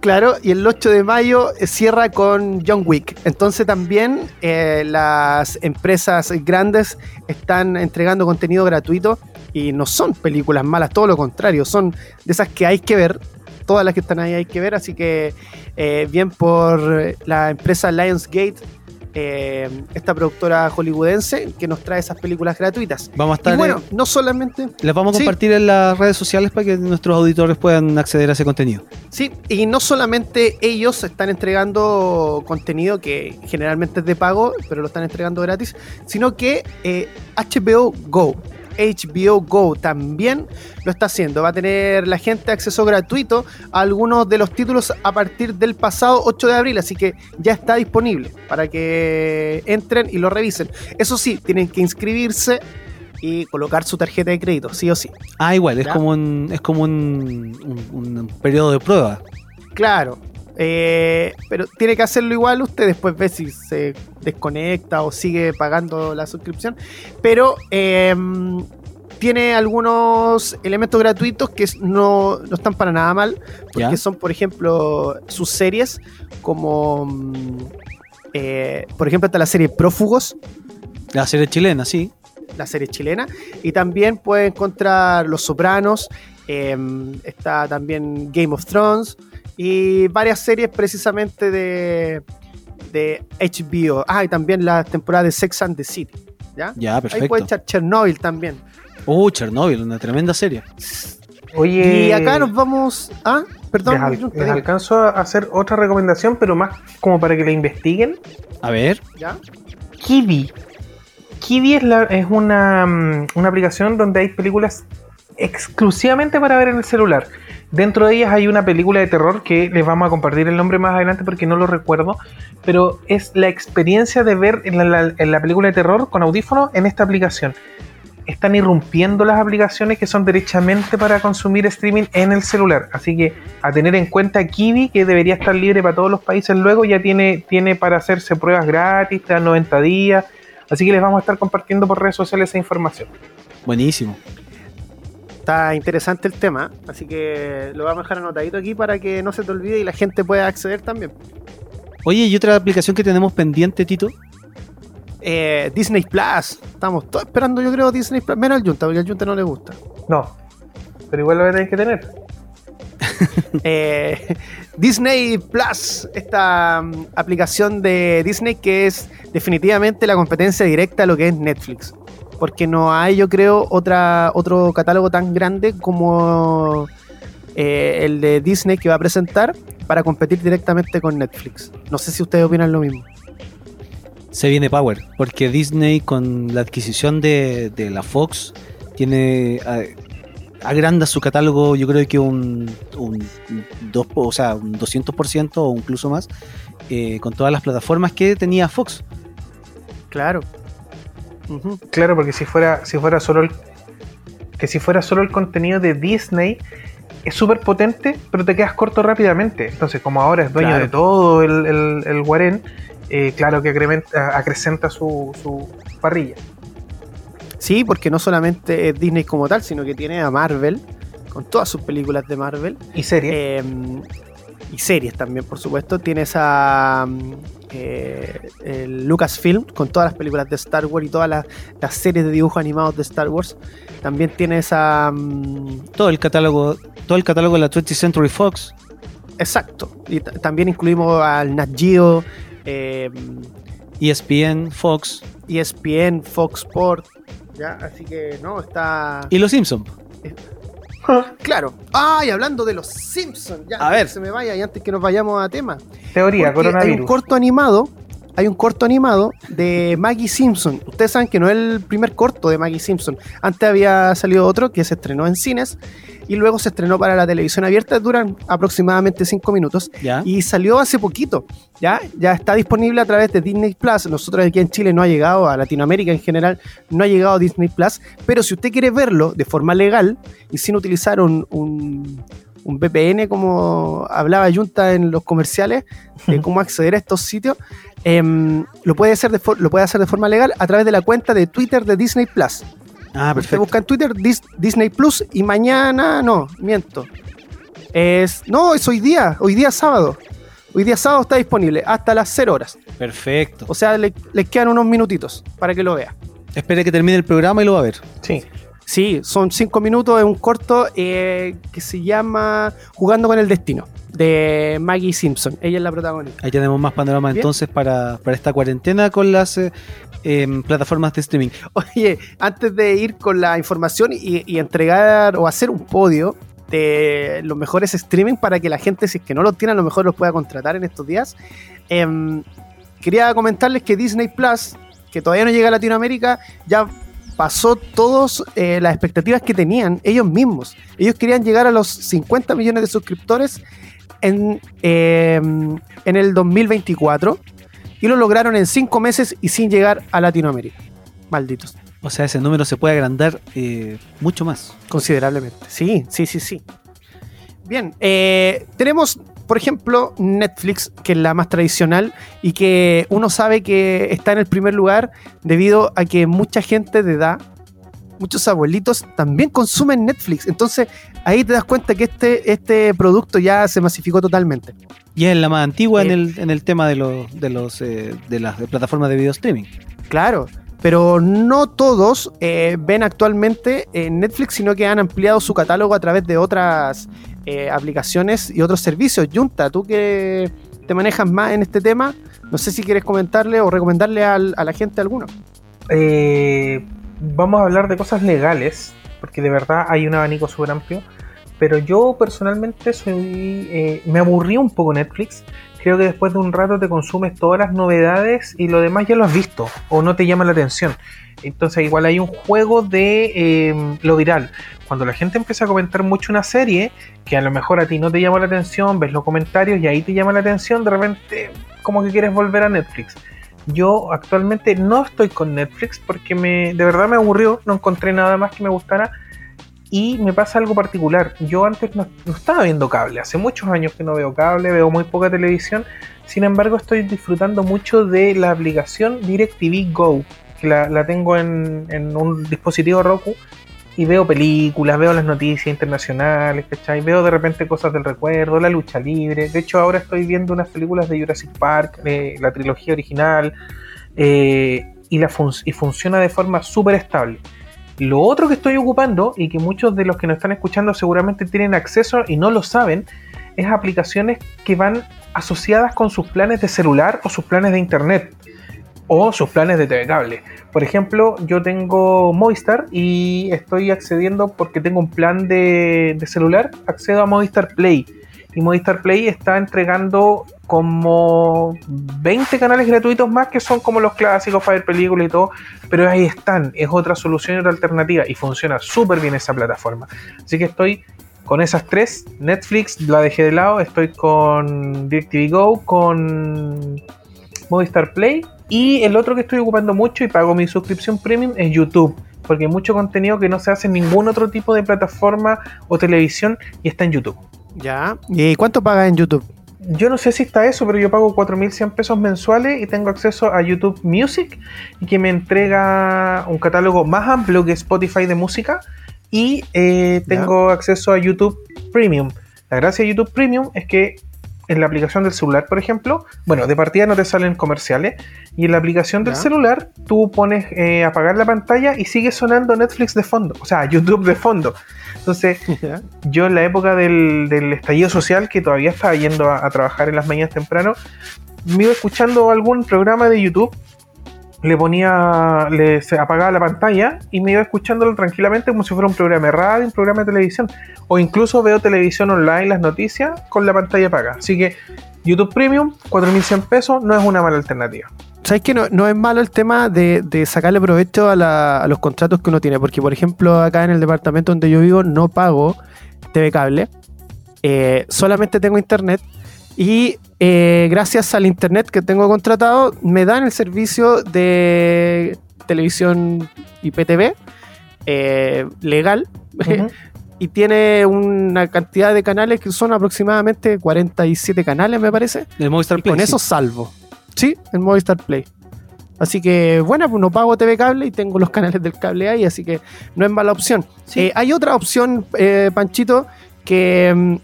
Claro, y el 8 de mayo eh, cierra con John Wick. Entonces también las empresas grandes están entregando contenido gratuito y no son películas malas, todo lo contrario, son de esas que hay que ver. Todas las que están ahí hay que ver, así que bien por la empresa Lionsgate eh, esta productora hollywoodense que nos trae esas películas gratuitas. Vamos a estar. Y bueno, no solamente. Las vamos a compartir en las redes sociales para que nuestros auditores puedan acceder a ese contenido. Sí, y no solamente ellos están entregando contenido que generalmente es de pago, pero lo están entregando gratis, sino que HBO eh, Go HBO Go también lo está haciendo. Va a tener la gente acceso gratuito a algunos de los títulos a partir del pasado 8 de abril, así que ya está disponible para que entren y lo revisen. Eso sí, tienen que inscribirse y colocar su tarjeta de crédito, sí o sí. Ah, igual, es como un, es como un, periodo de prueba. Claro, eh, pero tiene que hacerlo igual usted, después ve si se desconecta o sigue pagando la suscripción. Pero em, tiene algunos elementos gratuitos que no, están para nada mal, porque son, por ejemplo, sus series, como, mm, eh, por ejemplo, está la serie Prófugos. La serie chilena, sí. La serie chilena. Y también puede encontrar Los Sopranos, em, está también Game of Thrones y varias series precisamente de, de HBO. Ah, y también la temporada de Sex and the City. ¿Ya? Ya, perfecto. Ahí puede echar Chernobyl también. Uh, Chernobyl, una tremenda serie. Oye. Y acá nos vamos. Ah, perdón. Les, alcanzo a hacer otra recomendación, pero más como para que la investiguen. A ver. ¿Ya? Kiwi. Kiwi es, la, es una, mm, una aplicación donde hay películas exclusivamente para ver en el celular. Dentro de ellas hay una película de terror que les vamos a compartir el nombre más adelante porque no lo recuerdo, pero es la experiencia de ver en la, película de terror con audífono en esta aplicación. Están irrumpiendo las aplicaciones que son derechamente para consumir streaming en el celular. Así que a tener en cuenta Kiwi, que debería estar libre para todos los países luego, ya tiene, tiene para hacerse pruebas gratis, te 90 días. Así que les vamos a estar compartiendo por redes sociales esa información. Buenísimo está interesante el tema, así que lo vamos a dejar anotadito aquí para que no se te olvide y la gente pueda acceder también. Oye, ¿y otra aplicación que tenemos pendiente, Tito? Eh, Disney Plus. Estamos todos esperando, yo creo, Disney Plus. Menos al Junta, porque al Junta no le gusta. No, pero igual lo tenéis que tener. *laughs* Eh, Disney Plus, esta mm, aplicación de Disney que es definitivamente la competencia directa a lo que es Netflix porque no hay, yo creo, otra, otro catálogo tan grande como eh, el de Disney que va a presentar para competir directamente con Netflix. No sé si ustedes opinan lo mismo. Se viene Power, porque Disney con la adquisición de, la Fox tiene agranda su catálogo, yo creo que un, un, dos, o sea, un 200% o incluso más, eh, con todas las plataformas que tenía Fox. Claro, Claro, porque si fuera, si fuera solo el, que si fuera solo el contenido de Disney, es súper potente, pero te quedas corto rápidamente. Entonces, como ahora es dueño de todo el, el, el Guarén, eh, claro que acrecenta su, su, parrilla. Sí, porque no solamente es Disney como tal, sino que tiene a Marvel, con todas sus películas de Marvel. Y series. Em, y series también, por supuesto. Tienes a eh, el Lucasfilm con todas las películas de Star Wars y todas las, series de dibujos animados de Star Wars. También tienes a. todo el catálogo. Todo el catálogo de la 20th Century Fox. Exacto. Y también incluimos al Nat Geo. ESPN, Fox. ESPN, Fox Sport. ¿ya? Así que no, está. Y los Simpsons. *laughs* Claro. Ay, hablando de los Simpsons. Ya, a ver. se me vaya y antes que nos vayamos a tema. Teoría, coronavirus. Hay un corto animado, hay un corto animado de Maggie Simpson. Ustedes saben que no es el primer corto de Maggie Simpson. Antes había salido otro que se estrenó en cines y luego se estrenó para la televisión abierta. Duran aproximadamente 5 minutos. Y salió hace poquito. ¿ya? ya está disponible a través de Disney Plus. Nosotros aquí en Chile no ha llegado, a Latinoamérica en general, no ha llegado a Disney Plus. Pero si usted quiere verlo de forma legal y sin utilizar un, un un VPN, como hablaba Junta en los comerciales, de cómo acceder a estos sitios, Em, lo, puede hacer de lo puede hacer de forma legal a través de la cuenta de Twitter de Disney Plus. Ah, perfecto. Busca en Twitter Disney Plus y mañana, no, miento. Es, no, es hoy día, hoy día sábado. Hoy día sábado está disponible hasta las 0 horas. Perfecto. O sea, le, les quedan unos minutitos para que lo vea. Espere que termine el programa y lo va a ver. Sí. Sí, son 5 minutos, es un corto eh, que se llama Jugando con el Destino de Maggie Simpson. Ella es la protagonista. Ahí tenemos más panorama entonces para, esta cuarentena con las eh, em, plataformas de streaming. *laughs* Oye, antes de ir con la información y, entregar o hacer un podio de los mejores streaming para que la gente, si es que no lo tiene, a lo mejor los pueda contratar en estos días. Em, quería comentarles que Disney Plus, que todavía no llega a Latinoamérica, ya pasó todas eh, las expectativas que tenían ellos mismos. Ellos querían llegar a los 50 millones de suscriptores en, em, en el 2024 y lo lograron en cinco meses y sin llegar a Latinoamérica. Malditos. O sea, ese número se puede agrandar eh, mucho más. Considerablemente. Sí, sí, sí, sí. Bien, eh, tenemos, por ejemplo, Netflix, que es la más tradicional y que uno sabe que está en el primer lugar debido a que mucha gente de edad muchos abuelitos también consumen Netflix. Entonces ahí te das cuenta que este, este producto ya se masificó totalmente. Y es la más antigua en, eh, el, tema de, los, de, los, eh, de las plataformas de video streaming. Claro, pero no todos eh, ven actualmente Netflix, sino que han ampliado su catálogo a través de otras aplicaciones y otros servicios. Junta, tú que te manejas más en este tema, no sé si quieres comentarle o recomendarle a la gente alguno. Eh, vamos a hablar de cosas legales, porque de verdad hay un abanico súper amplio. Pero yo personalmente soy, eh, me aburrí un poco Netflix. Creo que después de un rato te consumes todas las novedades y lo demás ya lo has visto o no te llama la atención. Entonces igual hay un juego de em, lo viral. Cuando la gente empieza a comentar mucho una serie que a lo mejor a ti no te llama la atención, ves los comentarios y ahí te llama la atención, de repente como que quieres volver a Netflix. Yo actualmente no estoy con Netflix porque me, de verdad me aburrió, no encontré nada más que me gustara. Y me pasa algo particular. Yo antes no, estaba viendo cable, hace muchos años que no veo cable, veo muy poca televisión. Sin embargo, estoy disfrutando mucho de la aplicación DirecTV Go, que la, tengo en, en un dispositivo Roku y veo películas, veo las noticias internacionales, ¿cachai? Veo de repente cosas del recuerdo, la lucha libre. De hecho, ahora estoy viendo unas películas de Jurassic Park, la trilogía original, eh, y, la y funciona de forma súper estable. Lo otro que estoy ocupando, y que muchos de los que nos están escuchando seguramente tienen acceso y no lo saben, es aplicaciones que van asociadas con sus planes de celular o sus planes de internet o sus planes de TV cable. Por ejemplo, yo tengo Movistar y estoy accediendo porque tengo un plan de, celular, accedo a Movistar Play. Y Movistar Play está entregando como 20 canales gratuitos más que son como los clásicos para ver películas y todo, pero ahí están, es otra solución y otra alternativa y funciona súper bien esa plataforma. Así que estoy con esas tres, Netflix la dejé de lado, estoy con DirecTV Go, con Movistar Play y el otro que estoy ocupando mucho y pago mi suscripción premium es YouTube. Porque hay mucho contenido que no se hace en ningún otro tipo de plataforma o televisión y está en YouTube. Ya. ¿Y cuánto pagas en YouTube? Yo no sé si está eso, pero yo pago 4.100 pesos mensuales y tengo acceso a YouTube Music y que me entrega un catálogo más amplio que Spotify de música y eh, tengo acceso a YouTube Premium. La gracia de YouTube Premium es que en la aplicación del celular, por ejemplo, bueno, de partida no te salen comerciales, y en la aplicación del celular tú pones eh, apagar la pantalla y sigue sonando Netflix de fondo, o sea, *laughs* YouTube de fondo. Entonces, *laughs* yo en la época del, estallido social, que todavía estaba yendo a, a, trabajar en las mañanas temprano, me iba escuchando algún programa de YouTube le ponía, le se apagaba la pantalla y me iba escuchándolo tranquilamente como si fuera un programa de radio, un programa de televisión. O incluso veo televisión online, las noticias, con la pantalla apagada. Así que YouTube Premium, 4.100 pesos, no es una mala alternativa. ¿Sabes que no, es malo el tema de, sacarle provecho a, los contratos que uno tiene? Porque, por ejemplo, acá en el departamento donde yo vivo no pago TV cable, eh, solamente tengo internet y eh, gracias al internet que tengo contratado me dan el servicio de televisión IPTV eh, legal *laughs* y tiene una cantidad de canales que son aproximadamente 47 canales, me parece. El Movistar Play. Con eso salvo. Sí, el Movistar Play. Así que, bueno, pues no pago TV cable y tengo los *laughs* canales del cable ahí, así que no es mala opción. Eh, hay otra opción, eh, Panchito, que, mm,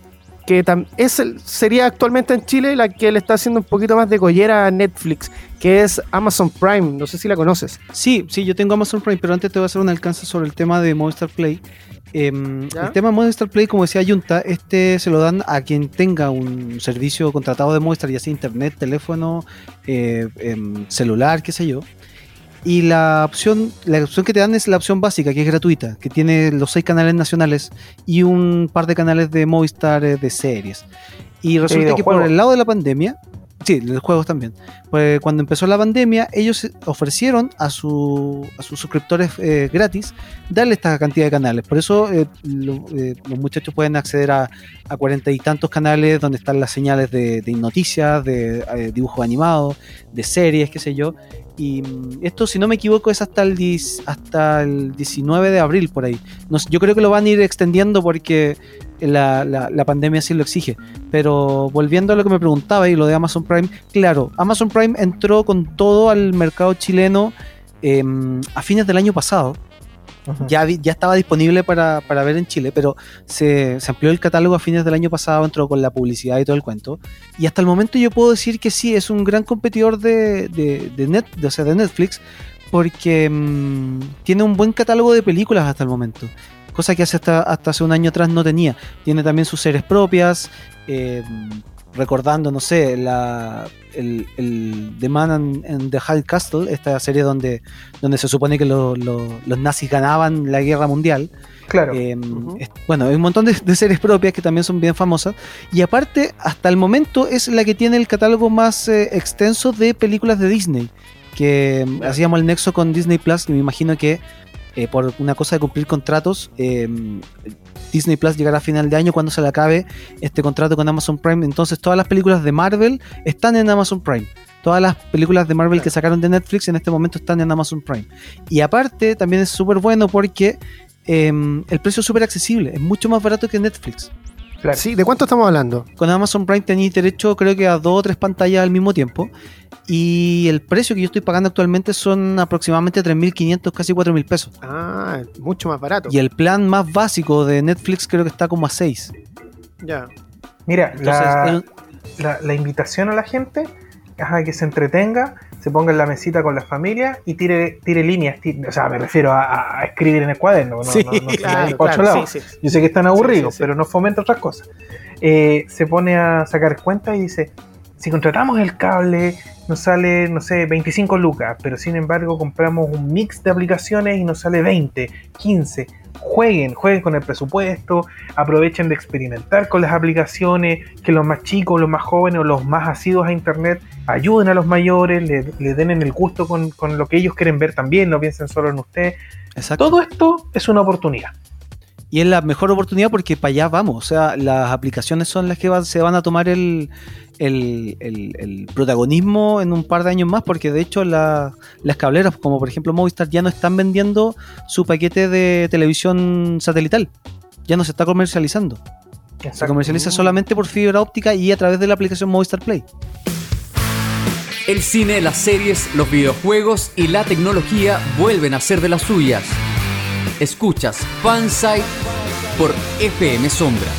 que es sería actualmente en Chile la que le está haciendo un poquito más de collera a Netflix, que es Amazon Prime. No sé si la conoces. Sí, sí, yo tengo Amazon Prime, pero antes te voy a hacer un alcance sobre el tema de Movistar Play. Em, el tema de Movistar Play, como decía Junta, este se lo dan a quien tenga un servicio contratado de Movistar, ya sea internet, teléfono, eh, em, celular, qué sé yo. Y la opción, la opción que te dan es la opción básica, que es gratuita, que tiene los seis canales nacionales y un par de canales de Movistar eh, de series. Y resulta que por el lado de la pandemia, Sí, los juegos también. Pues cuando empezó la pandemia, ellos ofrecieron a, su, a sus suscriptores eh, gratis darle esta cantidad de canales. Por eso eh, eh, los muchachos pueden acceder a cuarenta y tantos canales donde están las señales de, noticias, de dibujos animados, de series, qué sé yo. Y mm, esto, si no me equivoco, es hasta el, hasta el 19 de abril por ahí. No, yo creo que lo van a ir extendiendo porque la, la, pandemia sí lo exige. Pero volviendo a lo que me preguntaba y lo de Amazon Prime, claro, Amazon Prime entró con todo al mercado chileno em, a fines del año pasado. Ya, ya estaba disponible para, ver en Chile, pero se, amplió el catálogo a fines del año pasado, entró con la publicidad y todo el cuento. Y hasta el momento yo puedo decir que sí, es un gran competidor de, de, net, de, de Netflix, porque em, tiene un buen catálogo de películas hasta el momento cosa que hace hasta, hasta hace un año atrás no tenía. Tiene también sus series propias, eh, recordando, no sé, la, el, el The Man in the High Castle, esta serie donde, donde se supone que los nazis ganaban la guerra mundial. Claro. Eh, bueno, hay un montón de, series propias que también son bien famosas. Y aparte, hasta el momento es la que tiene el catálogo más eh, extenso de películas de Disney. Que hacíamos el nexo con Disney Plus, y me imagino que eh, por una cosa de cumplir contratos, eh, Disney Plus llegará a final de año cuando se le acabe este contrato con Amazon Prime. Entonces todas las películas de Marvel están en Amazon Prime. Todas las películas de Marvel que sacaron de Netflix en este momento están en Amazon Prime. Y aparte también es súper bueno porque em, el precio es súper accesible. Es mucho más barato que Netflix. Sí, ¿de cuánto estamos hablando? Con Amazon Prime tenéis derecho creo que a dos o tres pantallas al mismo tiempo. Y el precio que yo estoy pagando actualmente son aproximadamente 3.500, casi 4.000 pesos. Ah, mucho más barato. Y el plan más básico de Netflix creo que está como a 6. Ya. Mira, la, invitación a la gente es a que se entretenga, se ponga en la mesita con la familia y tire, tire líneas. o sea, me refiero a, escribir en el cuaderno. No, sí, claro, Yo sé que están aburridos, pero no fomenta otras cosas. Eh, se pone a sacar cuentas y dice, si contratamos el cable, nos sale, no sé, 25 lucas, pero sin embargo compramos un mix de aplicaciones y nos sale 20, 15. Jueguen, jueguen con el presupuesto, aprovechen de experimentar con las aplicaciones, que los más chicos, los más jóvenes o los más asidos a internet ayuden a los mayores, le, den en el gusto con, con, lo que ellos quieren ver también, no piensen solo en usted. Todo esto es una oportunidad. Y es la mejor oportunidad porque para allá vamos. O sea, las aplicaciones son las que se van a tomar el, protagonismo en un par de años más, porque de hecho las cableras, como por ejemplo Movistar, ya no están vendiendo su paquete de televisión satelital. Ya no se está comercializando. Se comercializa solamente por fibra óptica y a través de la aplicación Movistar Play. El cine, las series, los videojuegos y la tecnología vuelven a ser de las suyas. Escuchas Fansite por FM Sombras.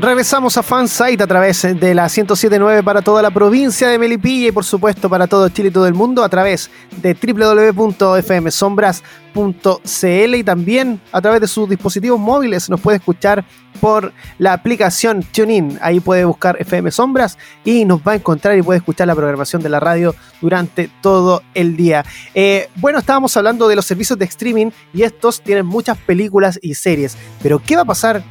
Regresamos a Fansite a través de la 1079 para toda la provincia de Melipilla y por supuesto para todo Chile y todo el mundo a través de www.fmsombras.cl y también a través de sus dispositivos móviles nos puede escuchar por la aplicación TuneIn. Ahí puede buscar FM Sombras y nos va a encontrar y puede escuchar la programación de la radio durante todo el día. Eh, bueno, estábamos hablando de los servicios de streaming y estos tienen muchas películas y series, pero ¿qué va a pasar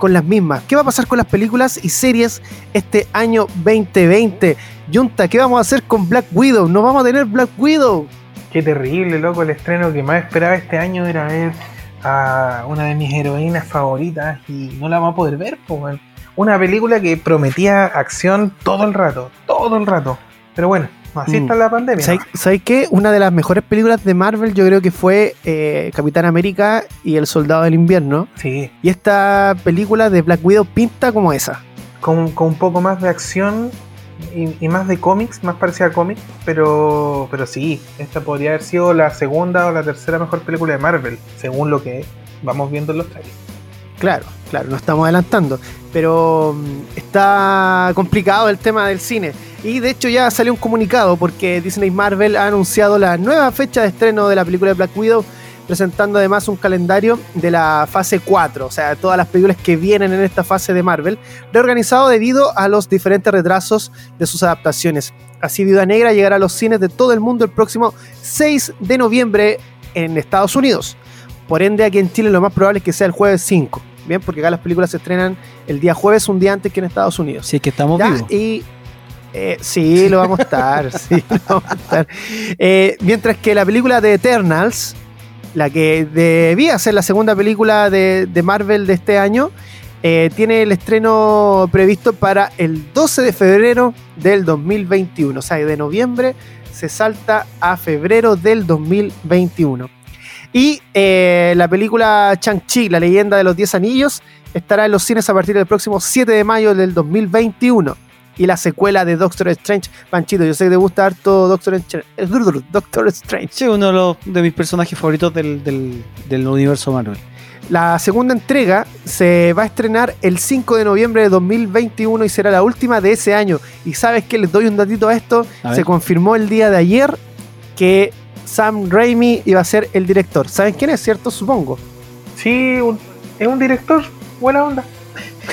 con las mismas. ¿Qué va a pasar con las películas y series este año 2020? Junta, ¿qué vamos a hacer con Black Widow? No vamos a tener Black Widow. Qué terrible, loco. El estreno que más esperaba este año era ver a una de mis heroínas favoritas y no la vamos a poder ver, pues. Una película que prometía acción todo el rato, todo el rato. Pero bueno, así está la pandemia. ¿Sabes qué? Una de las mejores películas de Marvel yo creo que fue eh, Capitán América y El Soldado del Invierno. Sí. Y esta película de Black Widow pinta como esa. Con, con un poco más de acción y, más de cómics, más parecida a cómics, pero, pero sí, esta podría haber sido la segunda o la tercera mejor película de Marvel, según lo que vamos viendo en los trailers. Claro, claro, no estamos adelantando, pero mm, está complicado el tema del cine. Y de hecho ya salió un comunicado porque Disney Marvel ha anunciado la nueva fecha de estreno de la película de Black Widow presentando además un calendario de la fase 4, o sea, todas las películas que vienen en esta fase de Marvel, reorganizado debido a los diferentes retrasos de sus adaptaciones. Así Viuda Negra llegará a los cines de todo el mundo el próximo 6 de noviembre en Estados Unidos. Por ende, aquí en Chile lo más probable es que sea el jueves 5. Bien, porque acá las películas se estrenan el día jueves, un día antes que en Estados Unidos. Sí, que estamos vivos. Y eh, sí, lo vamos a estar. *laughs* sí, lo vamos a estar. Eh, mientras que la película de Eternals la que debía ser la segunda película de, Marvel de este año, eh, tiene el estreno previsto para el 12 de febrero del 2021. O sea, de noviembre se salta a febrero del 2021. Y eh, la película Chang-Chi, la leyenda de los 10 anillos, estará en los cines a partir del próximo 7 de mayo del 2021 y la secuela de Doctor Strange. Panchito, yo sé que te gusta harto Doctor, Strange. Doctor Strange. Sí, uno de, mis personajes favoritos del, del, universo Marvel. La segunda entrega se va a estrenar el 5 de noviembre de 2021 y será la última de ese año. Y sabes que les doy un datito a esto. se confirmó el día de ayer que Sam Raimi iba a ser el director. ¿Saben quién es, cierto? Supongo. Sí, es un director buena onda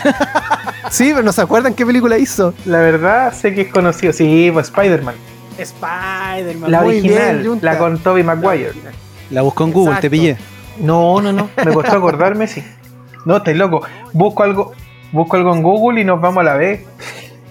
*laughs* sí, pero no se acuerdan qué película hizo. La verdad, sé que es conocido. Sí, pues Spider-Man. Spider-Man. La original, la con Tobey Maguire. La busco en Google, te pillé. No, no, no. Me costó acordarme, sí. No, estoy loco. Busco algo, busco algo en Google y nos vamos a la vez.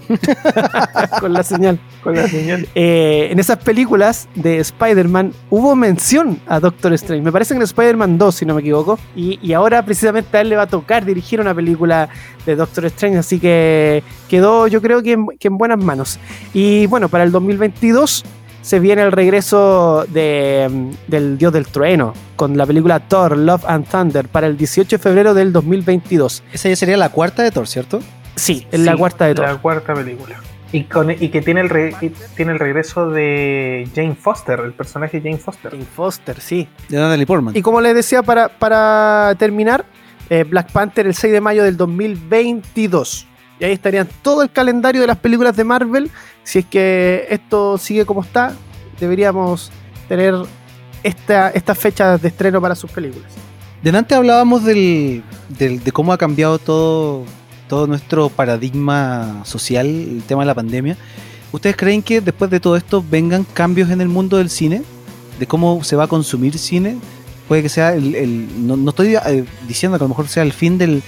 *laughs* con la señal. Con la señal. Eh, en esas películas de Spider-Man hubo mención a Doctor Strange. Me parece que en Spider-Man 2, si no me equivoco. Y, ahora precisamente a él le va a tocar dirigir una película de Doctor Strange. Así que quedó yo creo que en, buenas manos. Y bueno, para el 2022 se viene el regreso de, del Dios del Trueno con la película Thor, Love and Thunder para el 18 de febrero del 2022. Esa ya sería la cuarta de Thor, ¿cierto? Sí, es la cuarta de todas. La cuarta película. Y, con, y que tiene el, tiene el regreso de Jane Foster, el personaje Jane Foster. Jane Foster, sí. De Natalie Portman. Y como les decía, para, para terminar, eh, Black Panther el 6 de mayo del 2022. Y ahí estarían todo el calendario de las películas de Marvel. Si es que esto sigue como está, deberíamos tener esta, estas fechas de estreno para sus películas. Delante hablábamos del, del, de cómo ha cambiado todo todo nuestro paradigma social, el tema de la pandemia. ¿Ustedes creen que después de todo esto vengan cambios en el mundo del cine? ¿De cómo se va a consumir cine? Puede que sea el... no, estoy eh, diciendo que a lo mejor sea el fin del,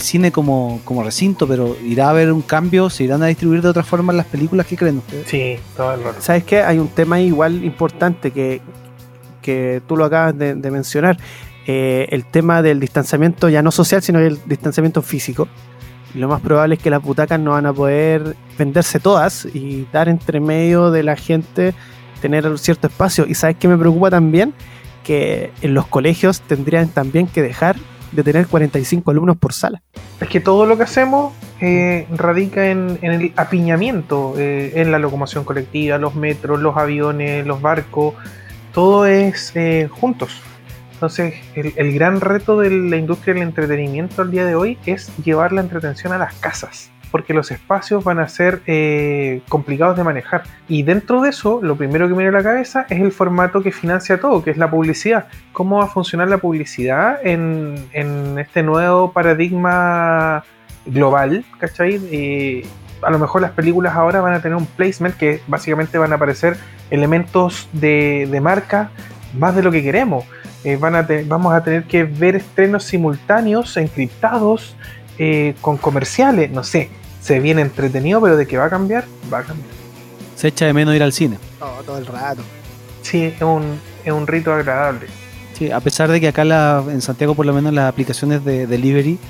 cine como, como recinto, pero irá a haber un cambio, se irán a distribuir de otra forma las películas, ¿qué creen ustedes? Sí, todo el rato. ¿Sabes qué? Hay un tema igual importante que, que tú lo acabas de, mencionar, eh, el tema del distanciamiento ya no social, sino el distanciamiento físico lo más probable es que las butacas no van a poder venderse todas y dar entre medio de la gente tener cierto espacio. Y sabes que me preocupa también que en los colegios tendrían también que dejar de tener 45 alumnos por sala. Es que todo lo que hacemos eh, radica en, el apiñamiento, eh, en la locomoción colectiva, los metros, los aviones, los barcos, todo es eh, juntos. Entonces, el, gran reto de la industria del entretenimiento al día de hoy es llevar la entretención a las casas, porque los espacios van a ser eh, complicados de manejar. Y dentro de eso, lo primero que me viene a la cabeza es el formato que financia todo, que es la publicidad. ¿Cómo va a funcionar la publicidad en, este nuevo paradigma global? ¿Cachai? a lo mejor las películas ahora van a tener un placement que básicamente van a aparecer elementos de, de marca más de lo que queremos. Eh, van a vamos a tener que ver estrenos simultáneos, encriptados, eh, con comerciales, no sé, se viene entretenido, pero de que va a cambiar, va a cambiar. Se echa de menos ir al cine. Oh, todo el rato. Sí, es un, es un rito agradable. Sí, a pesar de que acá la, en Santiago por lo menos las aplicaciones de delivery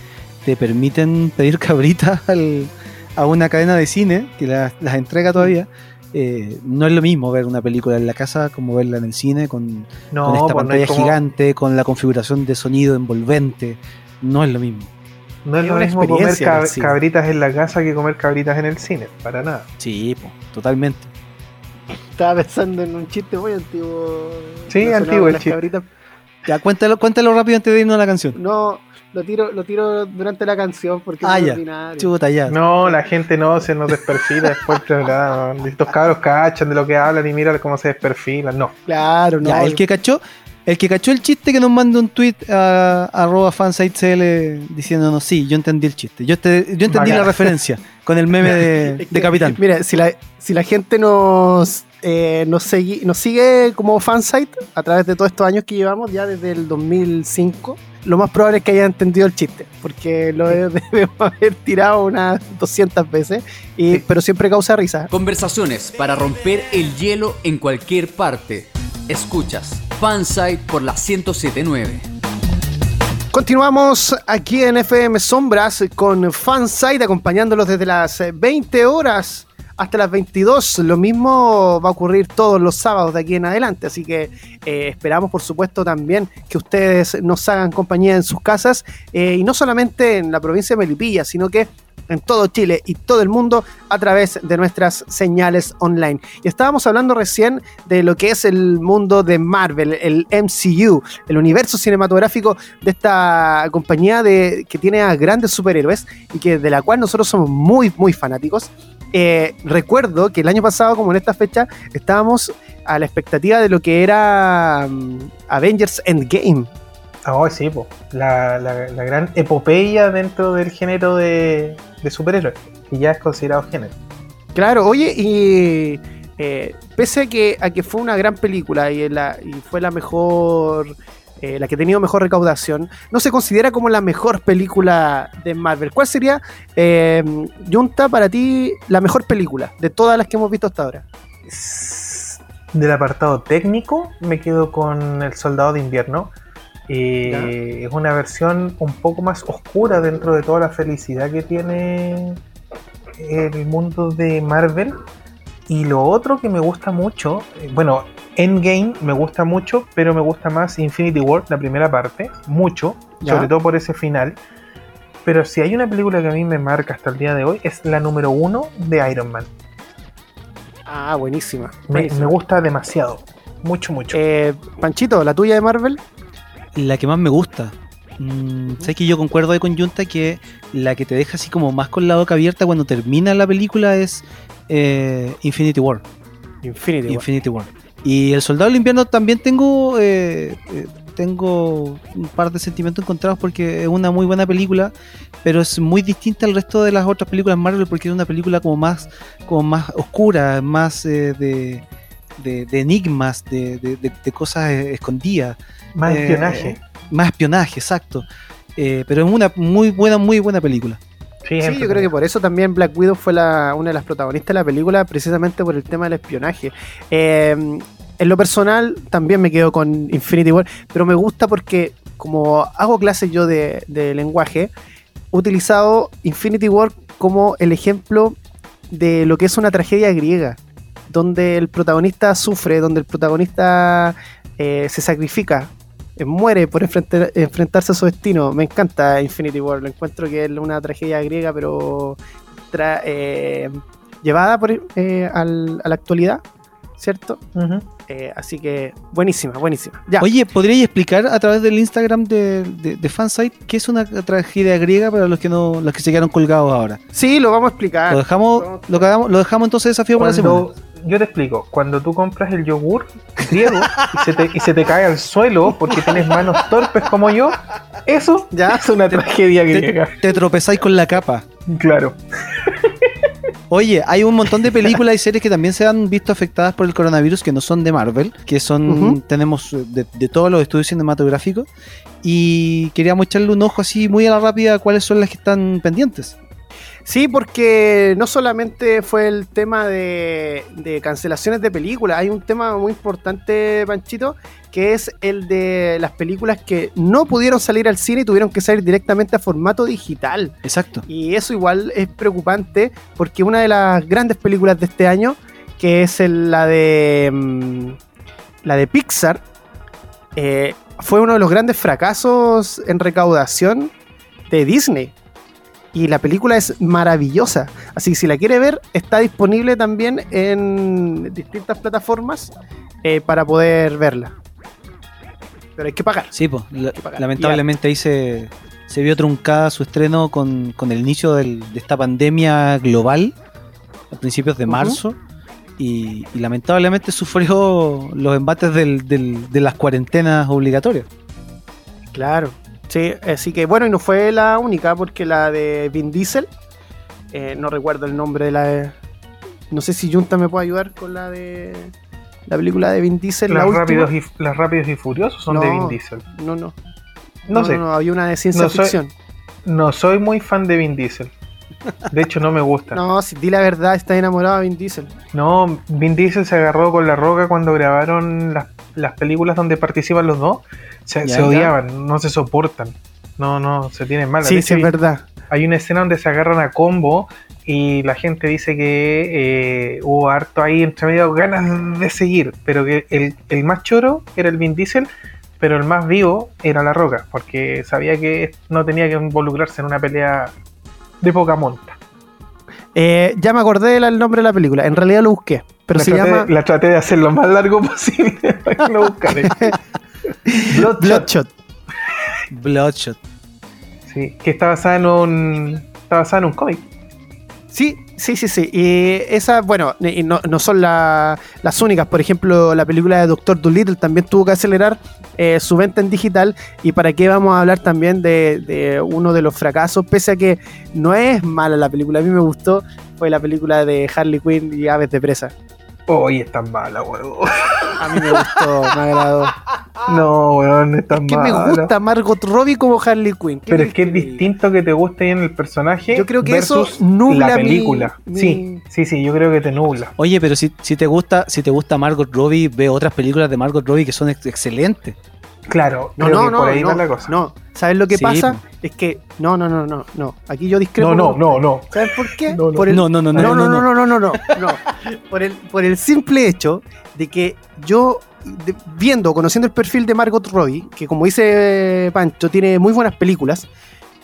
te permiten pedir *laughs* cabritas a una cadena de cine que las, entrega todavía. Eh, no es lo mismo ver una película en la casa como verla en el cine con, esta pues pantalla gigante, con la configuración de sonido envolvente. No es lo mismo. No es, lo mismo comer cabritas en la casa que comer cabritas en el cine, para nada. Sí, totalmente. Estaba pensando en un chiste muy antiguo. Sí, antiguo el chiste. Ya, cuéntalo, cuéntalo rápido antes de irnos a la canción. No, lo tiro, lo tiro durante la canción porque ah, es ya. Chuta, ya. No, la gente no se nos desperfila después. Estos cabros cachan de lo que hablan y mira cómo se desperfilan. No. Claro, no. Ya, el que cachó, el que cachó el chiste que nos manda un tweet a arroba fansitecl diciéndonos, sí, yo entendí el chiste. Yo, yo entendí la referencia con el meme de, *laughs* de Capitán. Mira, si la, si la gente nos eh, nos, sigue como fansite a través de todos estos años que llevamos, ya desde el 2005. Lo más probable es que hayan entendido el chiste, porque lo *laughs* debemos haber tirado unas 200 veces, y, pero siempre causa risa. Conversaciones para romper el hielo en cualquier parte. Escuchas Fansite por la 1079. Continuamos aquí en FM Sombras con Fansite acompañándolos desde las 20 horas hasta las 22. Lo mismo va a ocurrir todos los sábados de aquí en adelante, así que eh, esperamos por supuesto también que ustedes nos hagan compañía en sus casas eh, y no solamente en la provincia de Melipilla, sino que en todo Chile y todo el mundo a través de nuestras señales online. Y estábamos hablando recién de lo que es el mundo de Marvel, el MCU, el universo cinematográfico de esta compañía de, que tiene a grandes superhéroes y que de la cual nosotros somos muy, muy fanáticos. Eh, recuerdo que el año pasado, como en esta fecha, estábamos a la expectativa de lo que era mm, Avengers Endgame. Ah, sí, La, gran epopeya dentro del género de, de superhéroes, que ya es considerado género. Claro, oye, y eh, pese a que, a que fue una gran película y, y fue la mejor eh, la que ha tenido mejor recaudación, no se considera como la mejor película de Marvel. ¿Cuál sería, eh, Junta, para ti la mejor película de todas las que hemos visto hasta ahora? Del apartado técnico, me quedo con El Soldado de Invierno. Eh, es una versión un poco más oscura dentro de toda la felicidad que tiene el mundo de Marvel. Y lo otro que me gusta mucho, bueno, Endgame me gusta mucho, pero me gusta más Infinity War, la primera parte, mucho, sobre todo por ese final. Pero si hay una película que a mí me marca hasta el día de hoy, es la número uno de Iron Man. Ah, buenísima. Me, gusta demasiado. Mucho, mucho. Eh, Panchito, ¿la tuya de Marvel? La que más me gusta. Mm, sé que yo concuerdo de con Junta que la que te deja así como más con la boca abierta cuando termina la película es eh, Infinity War. Infinity, Infinity War. Y el Soldado del Invierno también tengo, eh, eh, tengo un par de sentimientos encontrados porque es una muy buena película, pero es muy distinta al resto de las otras películas Marvel porque es una película como más, como más oscura, más eh, de, de, enigmas, de, cosas escondidas. Más espionaje. Más espionaje, exacto. pero es una muy buena, muy buena película. Sí, yo creo que por eso también Black Widow fue la, una de las protagonistas de la película, precisamente por el tema del espionaje. Eh, en lo personal, también me quedo con Infinity War, pero me gusta porque, como hago clases yo de, lenguaje, he utilizado Infinity War como el ejemplo de lo que es una tragedia griega, donde el protagonista sufre, donde el protagonista eh, se sacrifica, muere por enfrentarse a su destino. Me encanta Infinity War, lo encuentro que es una tragedia griega, pero eh, llevada por, a la actualidad ¿cierto? Eh, así que buenísima, buenísima. Ya. Oye, ¿podríais explicar a través del Instagram de, de, Fansite qué es una tragedia griega para los que no los que se quedaron colgados ahora? Sí, lo vamos a explicar. Lo dejamos, lo, dejamos, lo dejamos entonces desafío para la semana. Yo te explico, cuando tú compras el yogur griego y, se te, y se te cae al suelo porque tienes manos torpes como yo, eso ya es una tragedia griega. te tropezáis con la capa. Claro. Oye, hay un montón de películas y series que también se han visto afectadas por el coronavirus que no son de Marvel, que son, tenemos eh, de, todos los estudios cinematográficos. Y queríamos echarle un ojo así muy a la rápida cuáles son las que están pendientes. Sí, porque no solamente fue el tema de, cancelaciones de películas, hay un tema muy importante, Panchito, que es el de las películas que no pudieron salir al cine y tuvieron que salir directamente a formato digital. Exacto. Y eso igual es preocupante porque una de las grandes películas de este año, que es la de mm, la de Pixar, eh, fue uno de los grandes fracasos en recaudación de Disney. Y la película es maravillosa. Así que si la quiere ver, está disponible también en distintas plataformas eh, para poder verla. Pero hay que pagar. Sí, pues lamentablemente ahí se, vio truncada su estreno con, el inicio de esta pandemia global a principios de marzo. Y, lamentablemente sufrió los embates de las cuarentenas obligatorias. Claro, Sí, así que bueno, y no fue la única, porque la de Vin Diesel, eh, no recuerdo el nombre de la. no sé si Junta me puede ayudar con la de. La película de Vin Diesel. Las, rápidos, y, las rápidos y Furiosos son de Vin Diesel. No, no. No, sé. No, había una de ciencia ficción. no soy muy fan de Vin Diesel. De hecho, no me gusta. *laughs* no, si di la verdad, está enamorado de Vin Diesel. No, Vin Diesel se agarró con la roca cuando grabaron las, las películas donde participan los dos se, odiaban, no se soportan. No, no, se tienen mal. Sí, sí, es verdad. Hay una escena donde se agarran a combo y la gente dice que eh, hubo harto ahí entre medio ganas de seguir, pero que el, más choro era el Vin Diesel, pero el más vivo era La Roca, porque sabía que no tenía que involucrarse en una pelea de poca monta. Eh, ya me acordé del nombre de la película, en realidad lo busqué, pero se llama... La traté de hacer lo más largo *laughs* posible para que lo buscaré. *laughs* Bloodshot. Bloodshot. Sí, que está basada en un. Está basada en un cómic. Sí, sí, sí, sí. Y esas, bueno, no, son las únicas. Por ejemplo, la película de Doctor Dolittle también tuvo que acelerar eh, su venta en digital. Y para qué vamos a hablar también de, de, uno de los fracasos, pese a que no es mala la película. A mí me gustó, fue la película de Harley Quinn y Aves de Presa. Hoy es tan mala, weón. A mí me gustó, me agradó. No, weón, es tan mala. me gusta Margot Robbie como Harley Quinn. Pero es que es distinto que te guste en el personaje. Yo creo que eso nubla la película. Sí, sí, sí, yo creo que te nubla. Oye, pero si, si te gusta, si te gusta Margot Robbie, ve otras películas de Margot Robbie que son excelentes. Claro, no, no, no, por ahí no, la cosa. No, ¿sabes lo que pasa? Es que no, no, no, no, no. Aquí yo discrepo. No, no, no, no. ¿Sabes por qué? No, por el, no, no, no, no, no, no, no, no, no, no, no, Por el, por el simple hecho de que yo viendo, conociendo el perfil de Margot Robbie, que como dice Pancho, tiene muy buenas películas.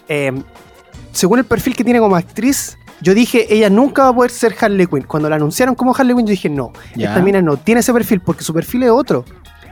Eh, según el perfil que tiene como actriz, yo dije, ella nunca va a poder ser Harley Quinn. Cuando la anunciaron como Harley Quinn, yo dije, no, esta mina no tiene ese perfil porque su perfil es otro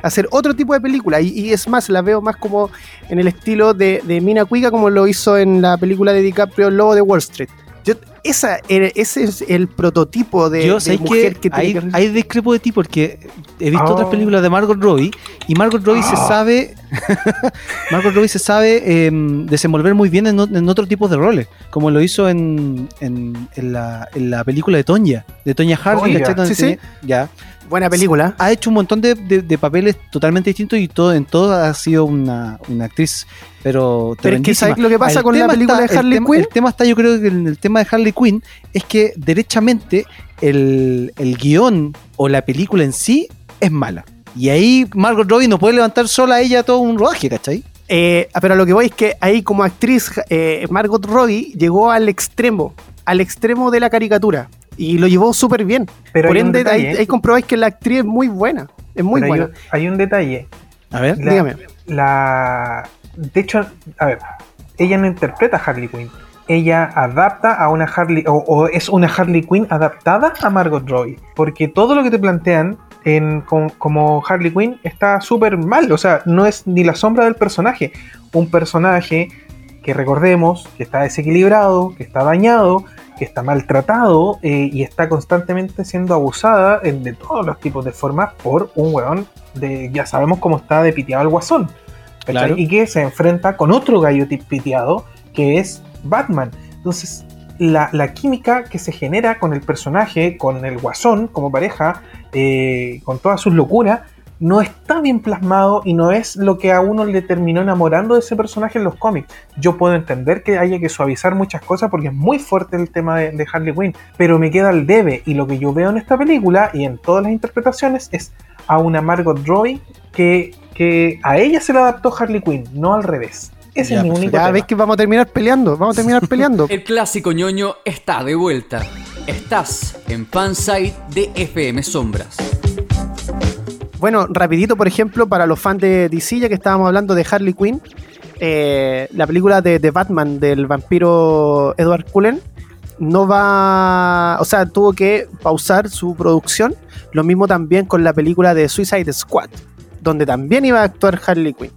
hacer otro tipo de película. Y, es más, la veo más como en el estilo de, Mina Cuica, como lo hizo en la película de DiCaprio, Lobo de Wall Street. Yo, esa, ese es el prototipo de, mujer que, hay, hay discrepo de ti porque he visto otras oh. películas de Margot Robbie y Margot Robbie se ah. sabe *laughs* Margot Robbie se sabe em, desenvolver muy bien en, en otro tipo de roles como lo hizo en, en, la, en la, película de Tonya de Tonya Harding sí, sí. ya Buena película. Ha hecho un montón de, papeles totalmente distintos y todo en todo ha sido una, actriz, pero Pero es que ¿sabes lo que pasa con la película de Harley Quinn? El tema está, yo creo que en el tema de Harley Quinn es que derechamente el, guion o la película en sí es mala. Y ahí Margot Robbie no puede levantar sola a ella todo un rodaje, ¿cachai? Eh, pero lo que voy es que ahí como actriz eh, Margot Robbie llegó al extremo, al extremo de la caricatura y lo llevó súper bien. Pero Por ende, ahí, comprobáis que la actriz es muy buena. Es muy buena. Hay, un detalle. A ver, dígame. La, de hecho, a ver, ella no interpreta a Harley Quinn. Ella adapta a una Harley, o, es una Harley Quinn adaptada a Margot Robbie. Porque todo lo que te plantean en, como, Harley Quinn está súper mal. O sea, no es ni la sombra del personaje. Un personaje que recordemos que está desequilibrado, que está dañado, que está maltratado eh, y está constantemente siendo abusada en, de todos los tipos de formas por un weón de, ya sabemos cómo está de piteado el guasón. Y que se enfrenta con otro gallo piteado que es Batman. Entonces, la, química que se genera con el personaje, con el guasón como pareja, eh, con todas sus locuras, no está bien plasmado y no es lo que a uno le terminó enamorando de ese personaje en los cómics. Yo puedo entender que haya que suavizar muchas cosas porque es muy fuerte el tema de, Harley Quinn, pero me queda el debe y lo que yo veo en esta película y en todas las interpretaciones es a una Margot Robbie que, que a ella se le adaptó Harley Quinn, no al revés. Ese es mi único Ya ves que vamos a terminar peleando, vamos a terminar peleando. *laughs* El clásico ñoño está de vuelta. Estás en Fansite de FM Sombras. Bueno, rapidito, por ejemplo, para los fans de DC, ya que estábamos hablando de Harley Quinn, eh, la película de, Batman del vampiro Edward Cullen no va, o sea, tuvo que pausar su producción. Lo mismo también con la película de Suicide Squad, donde también iba a actuar Harley Quinn.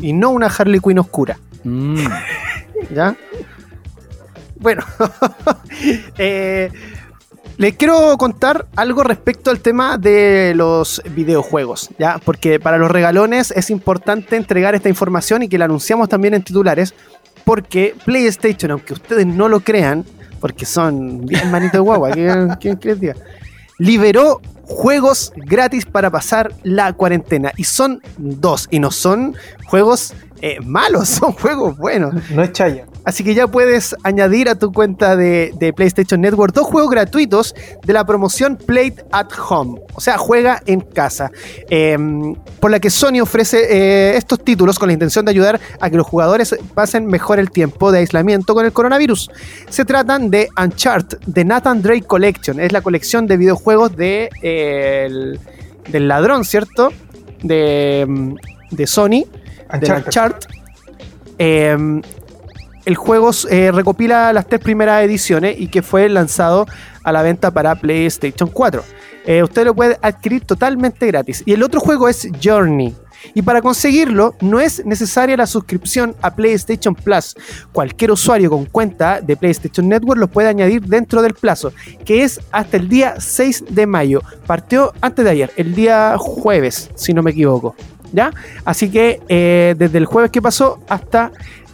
Y no una Harley Quinn oscura. Mm. *laughs* ¿Ya? Bueno, *laughs* eh, les quiero contar algo respecto al tema de los videojuegos, ¿ya? Porque para los regalones es importante entregar esta información y que la anunciamos también en titulares, porque PlayStation, aunque ustedes no lo crean, porque son bien manitos de guagua, ¿quién, quién, diga? Liberó juegos gratis para pasar la cuarentena. Y son dos, y no son juegos eh, malos, *laughs* son juegos buenos. No es chaya. Así que ya puedes añadir a tu cuenta de, PlayStation Network dos juegos gratuitos de la promoción Play at Home. O sea, juega en casa. Em, por la que Sony ofrece eh, estos títulos con la intención de ayudar a que los jugadores pasen mejor el tiempo de aislamiento con el coronavirus. Se tratan de Uncharted, de Nathan Drake Collection. Es la colección de videojuegos de, eh, del ladrón, ¿cierto? De, em, de Sony. De Uncharted. El juego eh, recopila las tres primeras ediciones y que fue lanzado a la venta para PlayStation 4. Eh, usted lo puede adquirir totalmente gratis. Y el otro juego es Journey. Y para conseguirlo no es necesaria la suscripción a PlayStation Plus. Cualquier usuario con cuenta de PlayStation Network lo puede añadir dentro del plazo, que es hasta el día 6 de mayo. Partió antes de ayer, el día jueves, si no me equivoco. ¿Ya? Así que eh, desde el jueves que pasó hasta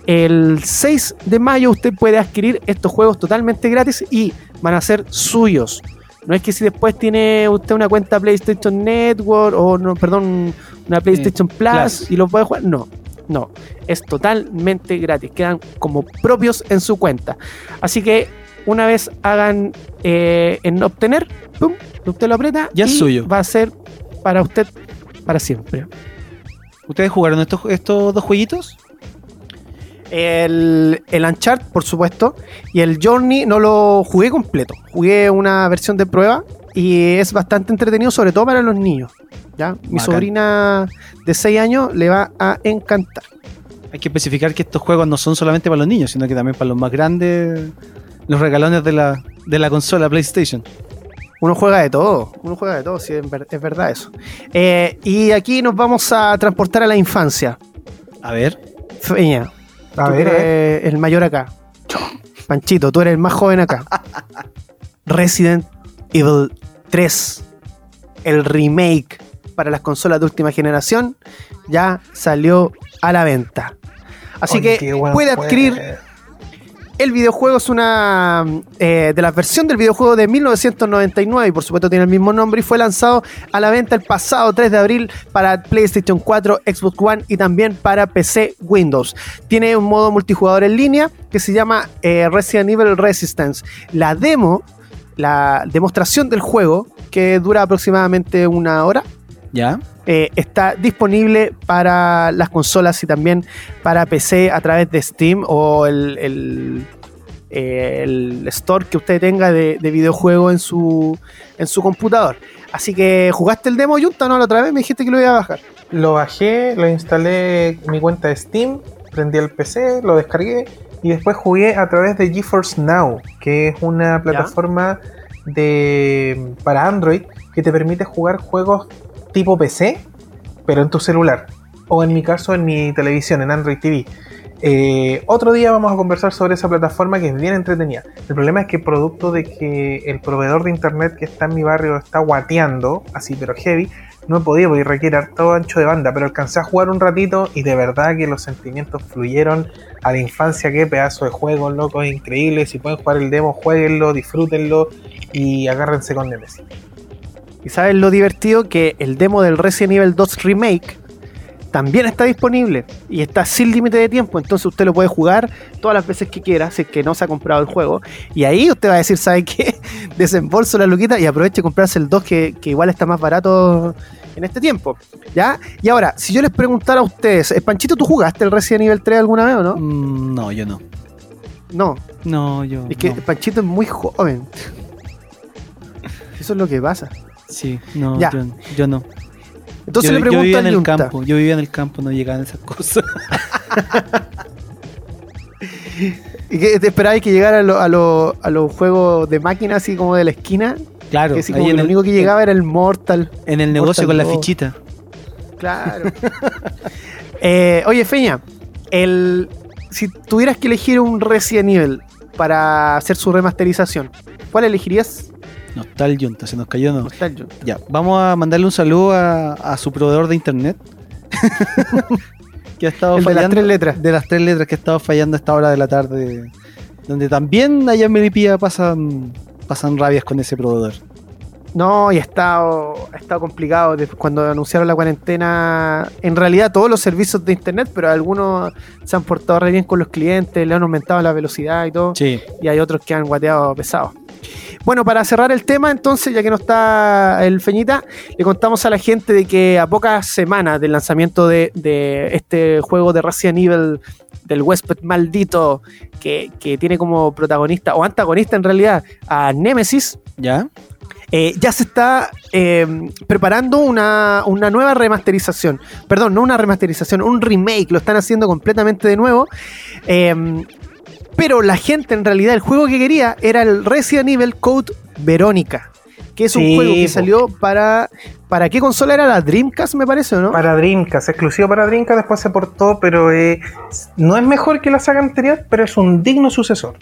el 6 de mayo usted puede adquirir estos juegos totalmente gratis y van a ser suyos. No es que si después tiene usted una cuenta PlayStation Network o no, perdón, una PlayStation Plus, y lo puede jugar. No, no, es totalmente gratis. Quedan como propios en su cuenta. Así que una vez hagan eh, en obtener, ¡pum! usted lo aprieta ya y es suyo. va a ser para usted para siempre. ¿Ustedes jugaron estos, estos dos jueguitos? El, el Uncharted, por supuesto. Y el Journey no lo jugué completo. Jugué una versión de prueba y es bastante entretenido, sobre todo para los niños. ¿ya? Mi sobrina de 6 años le va a encantar. Hay que especificar que estos juegos no son solamente para los niños, sino que también para los más grandes, los regalones de la, de la consola PlayStation. Uno juega de todo, uno juega de todo, sí, es, verdad eso. Eh, y aquí nos vamos a transportar a la infancia. A ver. Feña, a ver, el mayor acá. Panchito, tú eres el más joven acá. *laughs* Resident Evil 3, el remake para las consolas de última generación, ya salió a la venta. Así que puede adquirir el videojuego es una eh, de la versión del videojuego de 1999 y por supuesto tiene el mismo nombre y fue lanzado a la venta el pasado 3 de abril para PlayStation 4, Xbox One y también para PC Windows. Tiene un modo multijugador en línea que se llama eh, Resident Evil Resistance. La demo, la demostración del juego, que dura aproximadamente una hora, ¿Ya? Eh, está disponible para las consolas y también para PC a través de Steam o el, el, store que usted tenga de, de videojuego en su, en su computador. Así que, ¿jugaste el demo, Junta? No, la otra vez me dijiste que lo iba a bajar. Lo bajé, lo instalé en mi cuenta de Steam, prendí el PC, lo descargué y después jugué a través de GeForce Now, que es una plataforma de para Android que te permite jugar juegos tipo PC, pero en tu celular. O en mi caso, en mi televisión, en Android TV. Eh, otro día vamos a conversar sobre esa plataforma que es bien entretenida. El problema es que producto de que el proveedor de internet que está en mi barrio está guateando, así pero heavy, no he podido porque requiere todo ancho de banda, pero alcancé a jugar un ratito y de verdad que los sentimientos fluyeron a la infancia, qué pedazo de juego, loco, es increíble. Si pueden jugar el demo, jueguenlo, disfrútenlo y agárrense con Nemesis. Y sabes lo divertido que el demo del Resident Evil 2 Remake también está disponible y está sin límite de tiempo, entonces usted lo puede jugar todas las veces que quiera, si es que no se ha comprado el juego. Y ahí usted va a decir, ¿sabe qué? *laughs* Desembolso la luquita y aproveche de comprarse el 2 que, que igual está más barato en este tiempo. ¿Ya? Y ahora, si yo les preguntara a ustedes, eh, Panchito, ¿tú jugaste el Resident Evil 3 alguna vez o no? Mm, no, yo no. No. No, yo. Es que Panchito es muy joven. Eso es lo que pasa. Sí, no, yo, yo, no. Entonces le pregunto yo vivía en el campo, yo vivía en el campo, no llegaban esas cosas. *laughs* ¿Y qué, te esperabas que llegara a los a lo, juegos de máquinas así como de la esquina? Claro, que como lo único que llegaba era el Mortal. En el negocio con la fichita. Claro. *laughs* Eh, oye, Feña, el, si tuvieras que elegir un Resident Evil para hacer su remasterización, ¿cuál elegirías? Nostalgiunta, se nos cayó no. Ya, vamos a mandarle un saludo a, su proveedor de internet. *laughs* que ha estado fallando. De las tres letras. De las tres letras que ha estado fallando a esta hora de la tarde. Donde también allá en Melipilla pasan, pasan rabias con ese proveedor. No, y ha estado, ha estado complicado. Cuando anunciaron la cuarentena, en realidad todos los servicios de internet, pero algunos se han portado re bien con los clientes, le han aumentado la velocidad y todo. Sí. Y hay otros que han guateado pesado. Bueno, para cerrar el tema, entonces, ya que no está el Feñita, le contamos a la gente de que a pocas semanas del lanzamiento de, este juego de Resident Evil del huésped maldito que, tiene como protagonista o antagonista en realidad a Nemesis. ¿Ya? Eh, ya se está em, preparando una, nueva remasterización. Perdón, no una remasterización, un remake. Lo están haciendo completamente de nuevo. Em, pero la gente, en realidad, el juego que quería era el Resident Evil Code Verónica. Que es un juego que salió para. ¿Para qué consola era? ¿La Dreamcast, me parece, o no? Para Dreamcast, exclusivo para Dreamcast, después se portó, pero eh, no es mejor que la saga anterior, pero es un digno sucesor.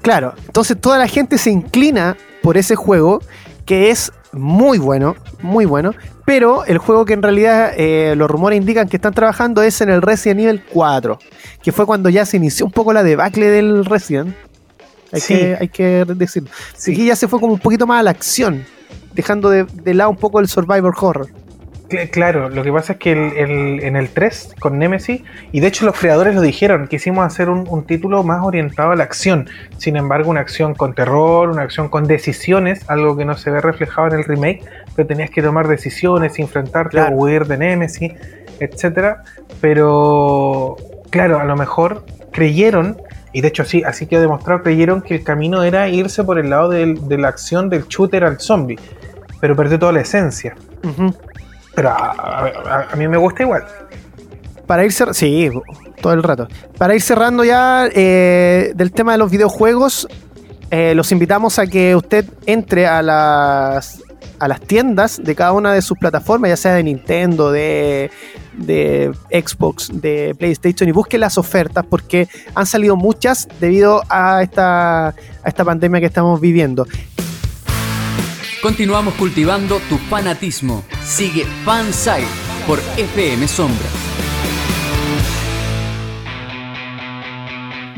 Claro, entonces toda la gente se inclina por ese juego que es muy bueno, muy bueno, pero el juego que en realidad eh, los rumores indican que están trabajando es en el Resident Evil 4, que fue cuando ya se inició un poco la debacle del Resident. Hay, que, hay que decirlo. Sí. ya se fue como un poquito más a la acción, dejando de, de lado un poco el survivor horror. Claro, lo que pasa es que en el 3 con Nemesis, y de hecho los creadores lo dijeron, quisimos hacer un, título más orientado a la acción. Sin embargo, una acción con terror, una acción con decisiones, algo que no se ve reflejado en el remake, pero tenías que tomar decisiones, enfrentarte a huir de Nemesis, etc. Pero, claro, a lo mejor creyeron, y de hecho así, así que demostrado, creyeron que el camino era irse por el lado de la acción del shooter al zombie, pero perdió toda la esencia. Pero a, mí me gusta igual. Para ir cerrando, sí, todo el rato. Para ir cerrando ya eh, del tema de los videojuegos, eh, los invitamos a que usted entre a las, a las tiendas de cada una de sus plataformas, ya sea de Nintendo, de, de Xbox, de PlayStation, y busque las ofertas porque han salido muchas debido a esta, a esta pandemia que estamos viviendo. Continuamos cultivando tu fanatismo. Sigue Fanside por FM Sombra.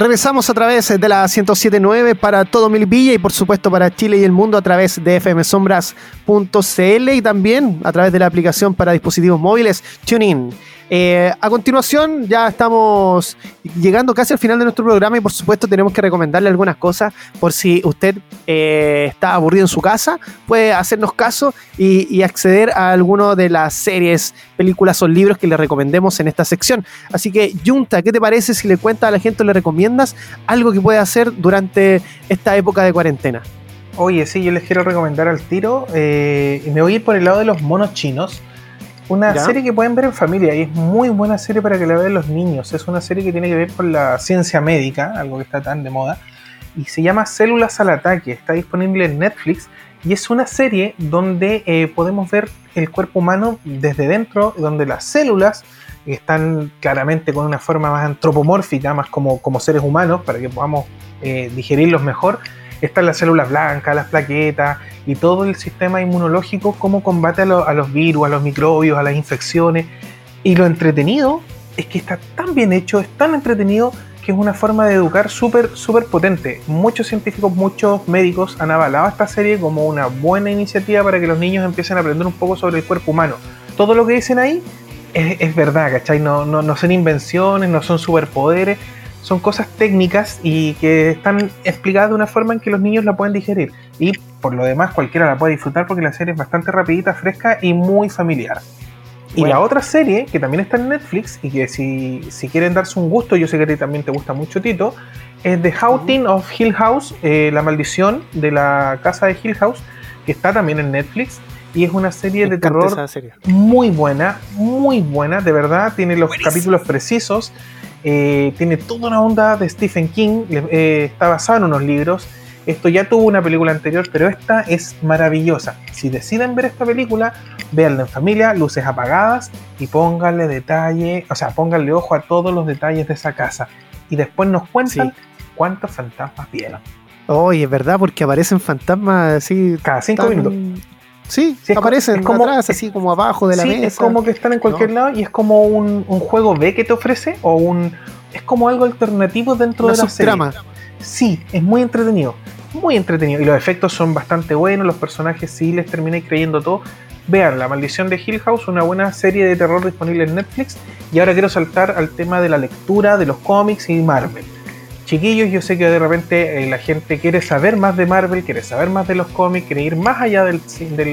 Regresamos a través de la 1079 para todo Milpilla y por supuesto para Chile y el mundo a través de fmsombras.cl y también a través de la aplicación para dispositivos móviles TuneIn. Eh, a continuación, ya estamos llegando casi al final de nuestro programa y por supuesto tenemos que recomendarle algunas cosas por si usted eh, está aburrido en su casa, puede hacernos caso y, acceder a alguno de las series, películas o libros que le recomendemos en esta sección. Así que, Junta, ¿qué te parece si le cuentas a la gente o le recomiendas algo que puede hacer durante esta época de cuarentena? Oye, sí, yo les quiero recomendar al tiro. Eh, me voy a ir por el lado de los monos chinos. Una serie que pueden ver en familia y es muy buena serie para que la vean los niños. Es una serie que tiene que ver con la ciencia médica, algo que está tan de moda, y se llama Células al Ataque. Está disponible en Netflix y es una serie donde eh, podemos ver el cuerpo humano desde dentro, donde las células están claramente con una forma más antropomórfica, más como, como seres humanos, para que podamos eh, digerirlos mejor están las células blancas, las plaquetas y todo el sistema inmunológico, cómo combate a, los virus, a los microbios, a las infecciones. Y lo entretenido es que está tan bien hecho, es tan entretenido que es una forma de educar súper, súper potente. Muchos científicos, muchos médicos han avalado esta serie como una buena iniciativa para que los niños empiecen a aprender un poco sobre el cuerpo humano. Todo lo que dicen ahí es, verdad, ¿cachai? No, no, no son invenciones, no son superpoderes, son cosas técnicas y que están explicadas de una forma en que los niños la pueden digerir. Y por lo demás cualquiera la puede disfrutar porque la serie es bastante rapidita, fresca y muy familiar. Y la otra serie, que también está en Netflix, y que si, quieren darse un gusto, yo sé que a ti también te gusta mucho, Tito, es The Haunting of Hill House, eh, La Maldición de la Casa de Hill House, que está también en Netflix. Y es una serie de terror muy buena, muy buena, de verdad. Tiene los capítulos precisos, eh, tiene toda una onda de Stephen King, eh, está basado en unos libros esto ya tuvo una película anterior, pero esta es maravillosa. Si deciden ver esta película, véanla en familia, luces apagadas y pónganle detalle, o sea, pónganle ojo a todos los detalles de esa casa. Y después nos cuentan cuántos fantasmas vieron. Oye, es verdad, porque aparecen fantasmas así. Cada cinco minutos. Sí, aparecen como, atrás, así como abajo de la mesa. Es como que están en cualquier lado y es como un, juego B que te ofrece o un. Es como algo alternativo dentro de la serie. Sí, es muy entretenido muy entretenido. Y los efectos son bastante buenos, los personajes sí les terminé creyendo todo. Vean, La Maldición de Hill House, una buena serie de terror disponible en Netflix. Y ahora quiero saltar al tema de la lectura de los cómics y Marvel. Chiquillos, yo sé que de repente eh, la gente quiere saber más de Marvel, quiere saber más de los cómics, quiere ir más allá del,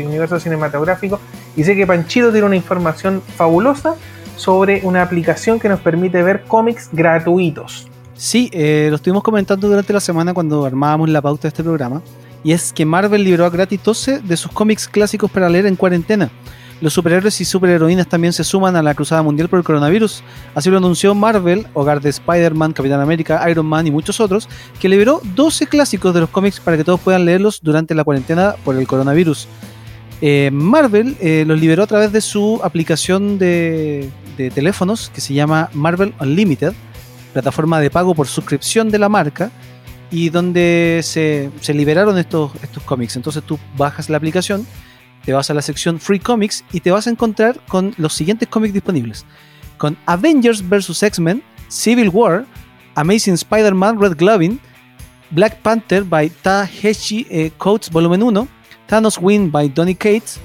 universo cinematográfico. Y sé que Panchito tiene una información fabulosa sobre una aplicación que nos permite ver cómics gratuitos. Sí, eh, lo estuvimos comentando durante la semana cuando armábamos la pauta de este programa. Y es que Marvel liberó a gratis 12 de sus cómics clásicos para leer en cuarentena. Los superhéroes y superheroínas también se suman a la cruzada mundial por el coronavirus. Así lo anunció Marvel, hogar de Spider-Man, Capitán América, Iron Man y muchos otros, que liberó 12 clásicos de los cómics para que todos puedan leerlos durante la cuarentena por el coronavirus. Eh, Marvel eh, los liberó a través de su aplicación de teléfonos que se llama Marvel Unlimited plataforma de pago por suscripción de la marca y donde se, liberaron estos, estos cómics. Entonces tú bajas la aplicación, te vas a la sección Free Comics y te vas a encontrar con los siguientes cómics disponibles. Con Avengers vs. X-Men, Civil War, Amazing Spider-Man Red Gloving, Black Panther by Taheshi eh, Coates Volumen 1, Thanos Win by Donny Cates,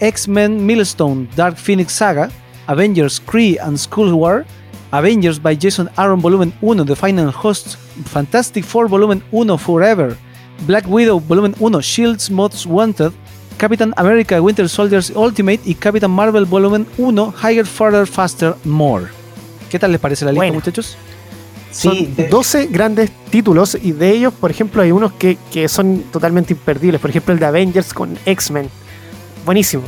X-Men Millstone Dark Phoenix Saga, Avengers Kree and School War, Avengers by Jason Aaron Volumen 1, The Final Host, Fantastic Four Volumen 1, Forever, Black Widow Volumen 1, Shields Most Wanted, Captain America Winter Soldiers Ultimate y Captain Marvel Volumen 1, Higher, Farther, Faster, More. ¿Qué tal les parece la lista, muchachos? Sí, 12 grandes títulos y de ellos, por ejemplo, hay unos que, son totalmente imperdibles. Por ejemplo, el de Avengers con X-Men. Buenísimo.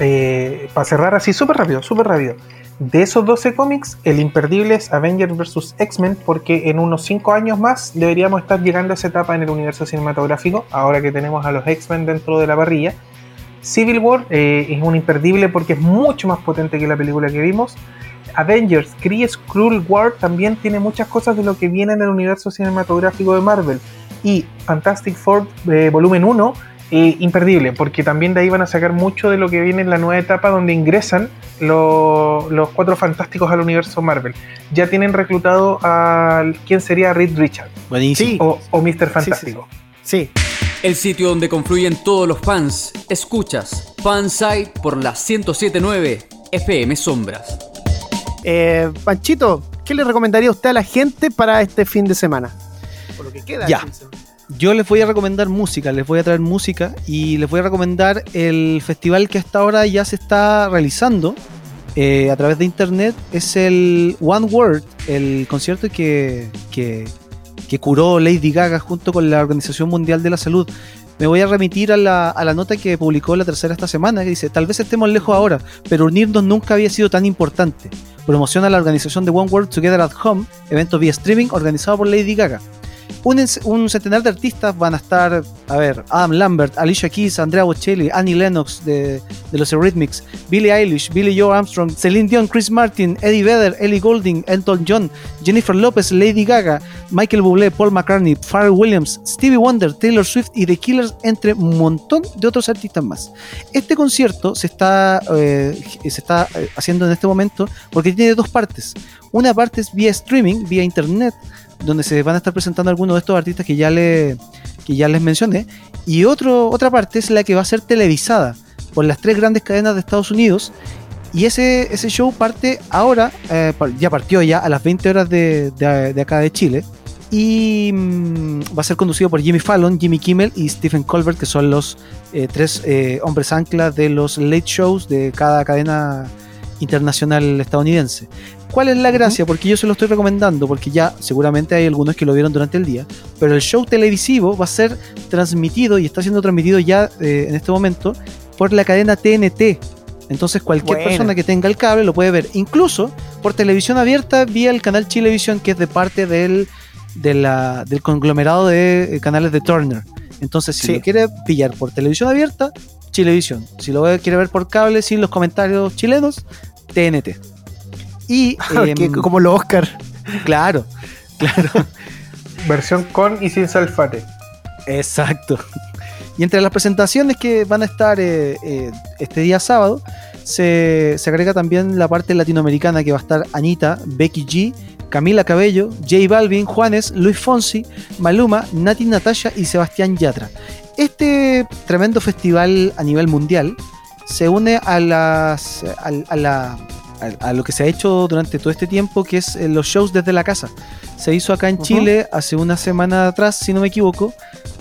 Eh, para cerrar así, súper rápido, súper rápido. De esos 12 cómics, el imperdible es Avengers vs. X-Men, porque en unos 5 años más deberíamos estar llegando a esa etapa en el universo cinematográfico, ahora que tenemos a los X-Men dentro de la parrilla. Civil War eh, es un imperdible porque es mucho más potente que la película que vimos. Avengers, Kree Skrull War también tiene muchas cosas de lo que viene en el universo cinematográfico de Marvel. Y Fantastic Four eh, Volumen 1 imperdible, porque también de ahí van a sacar mucho de lo que viene en la nueva etapa donde ingresan los cuatro fantásticos al universo Marvel. Ya tienen reclutado a quién sería Reed Richard. Buenísimo. O, Mr. Fantástico. Sí. El sitio donde confluyen todos los fans. Escuchas Fansite por la 1079 FM Sombras. Eh, Panchito, ¿qué le recomendaría usted a la gente para este fin de semana? Por lo que queda. Ya yo les voy a recomendar música, les voy a traer música y les voy a recomendar el festival que hasta ahora ya se está realizando eh, a través de internet. Es el One World, el concierto que, que, curó Lady Gaga junto con la Organización Mundial de la Salud. Me voy a remitir a la, a la nota que publicó la tercera esta semana que dice, tal vez estemos lejos ahora, pero unirnos nunca había sido tan importante. Promociona la organización de One World Together at Home, evento vía streaming organizado por Lady Gaga. Un, centenar de artistas van a estar, a ver, Adam Lambert, Alicia Keys, Andrea Bocelli, Annie Lennox de, los Eurythmics, Billie Eilish, Billie Joe Armstrong, Celine Dion, Chris Martin, Eddie Vedder, Ellie Goulding, Elton John, Jennifer Lopez, Lady Gaga, Michael Bublé, Paul McCartney, Pharrell Williams, Stevie Wonder, Taylor Swift y The Killers, entre un montón de otros artistas más. Este concierto se está, eh, eh, haciendo en este momento porque tiene dos partes. Una parte es vía streaming, vía internet, donde se van a estar presentando algunos de estos artistas que ya, le, ya les mencioné. Y otro, otra parte es la que va a ser televisada por las tres grandes cadenas de Estados Unidos. Y ese, ese show parte ahora, eh, ya partió ya a las 20 horas de, acá de Chile. Y mm, va a ser conducido por Jimmy Fallon, Jimmy Kimmel y Stephen Colbert, que son los eh, tres eh, hombres anclas de los late shows de cada cadena internacional estadounidense. ¿Cuál es la gracia? Porque yo se lo estoy recomendando, porque ya seguramente hay algunos que lo vieron durante el día, pero el show televisivo va a ser transmitido y está siendo transmitido ya eh, en este momento por la cadena TNT. Entonces cualquier persona que tenga el cable lo puede ver, incluso por televisión abierta vía el canal Chilevisión, que es de parte del, del conglomerado de eh, canales de Turner. Entonces, si lo quiere pillar por televisión abierta, Chilevisión. Si lo quiere ver por cable sin los comentarios chilenos, TNT. Y *laughs* em, como los Oscar. Claro, claro. *laughs* Versión con y sin salfate. Exacto. Y entre las presentaciones que van a estar eh, eh, este día sábado, se, agrega también la parte latinoamericana que va a estar Anita, Becky G, Camila Cabello, J Balvin, Juanes, Luis Fonsi, Maluma, Nati Natasha y Sebastián Yatra. Este tremendo festival a nivel mundial se une a, las, a la, a, lo que se ha hecho durante todo este tiempo, que es eh, los shows desde la casa. Se hizo acá en Chile hace una semana atrás, si no me equivoco.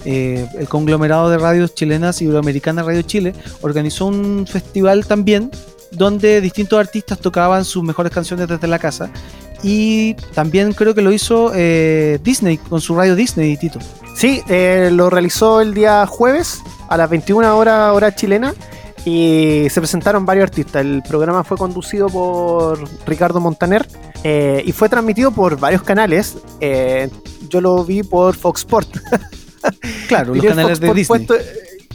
Eh, el conglomerado de radios chilenas, Iberoamericana Radio Chile, organizó un festival también donde distintos artistas tocaban sus mejores canciones desde la casa. Y también creo que lo hizo eh, Disney con su radio Disney, Tito. Sí, lo realizó el día jueves a las 21 horas hora chilena y se presentaron varios artistas. El programa fue conducido por Ricardo Montaner eh, y fue transmitido por varios canales. Eh, yo lo vi por Fox Sport. *laughs* claro, los canales de Disney.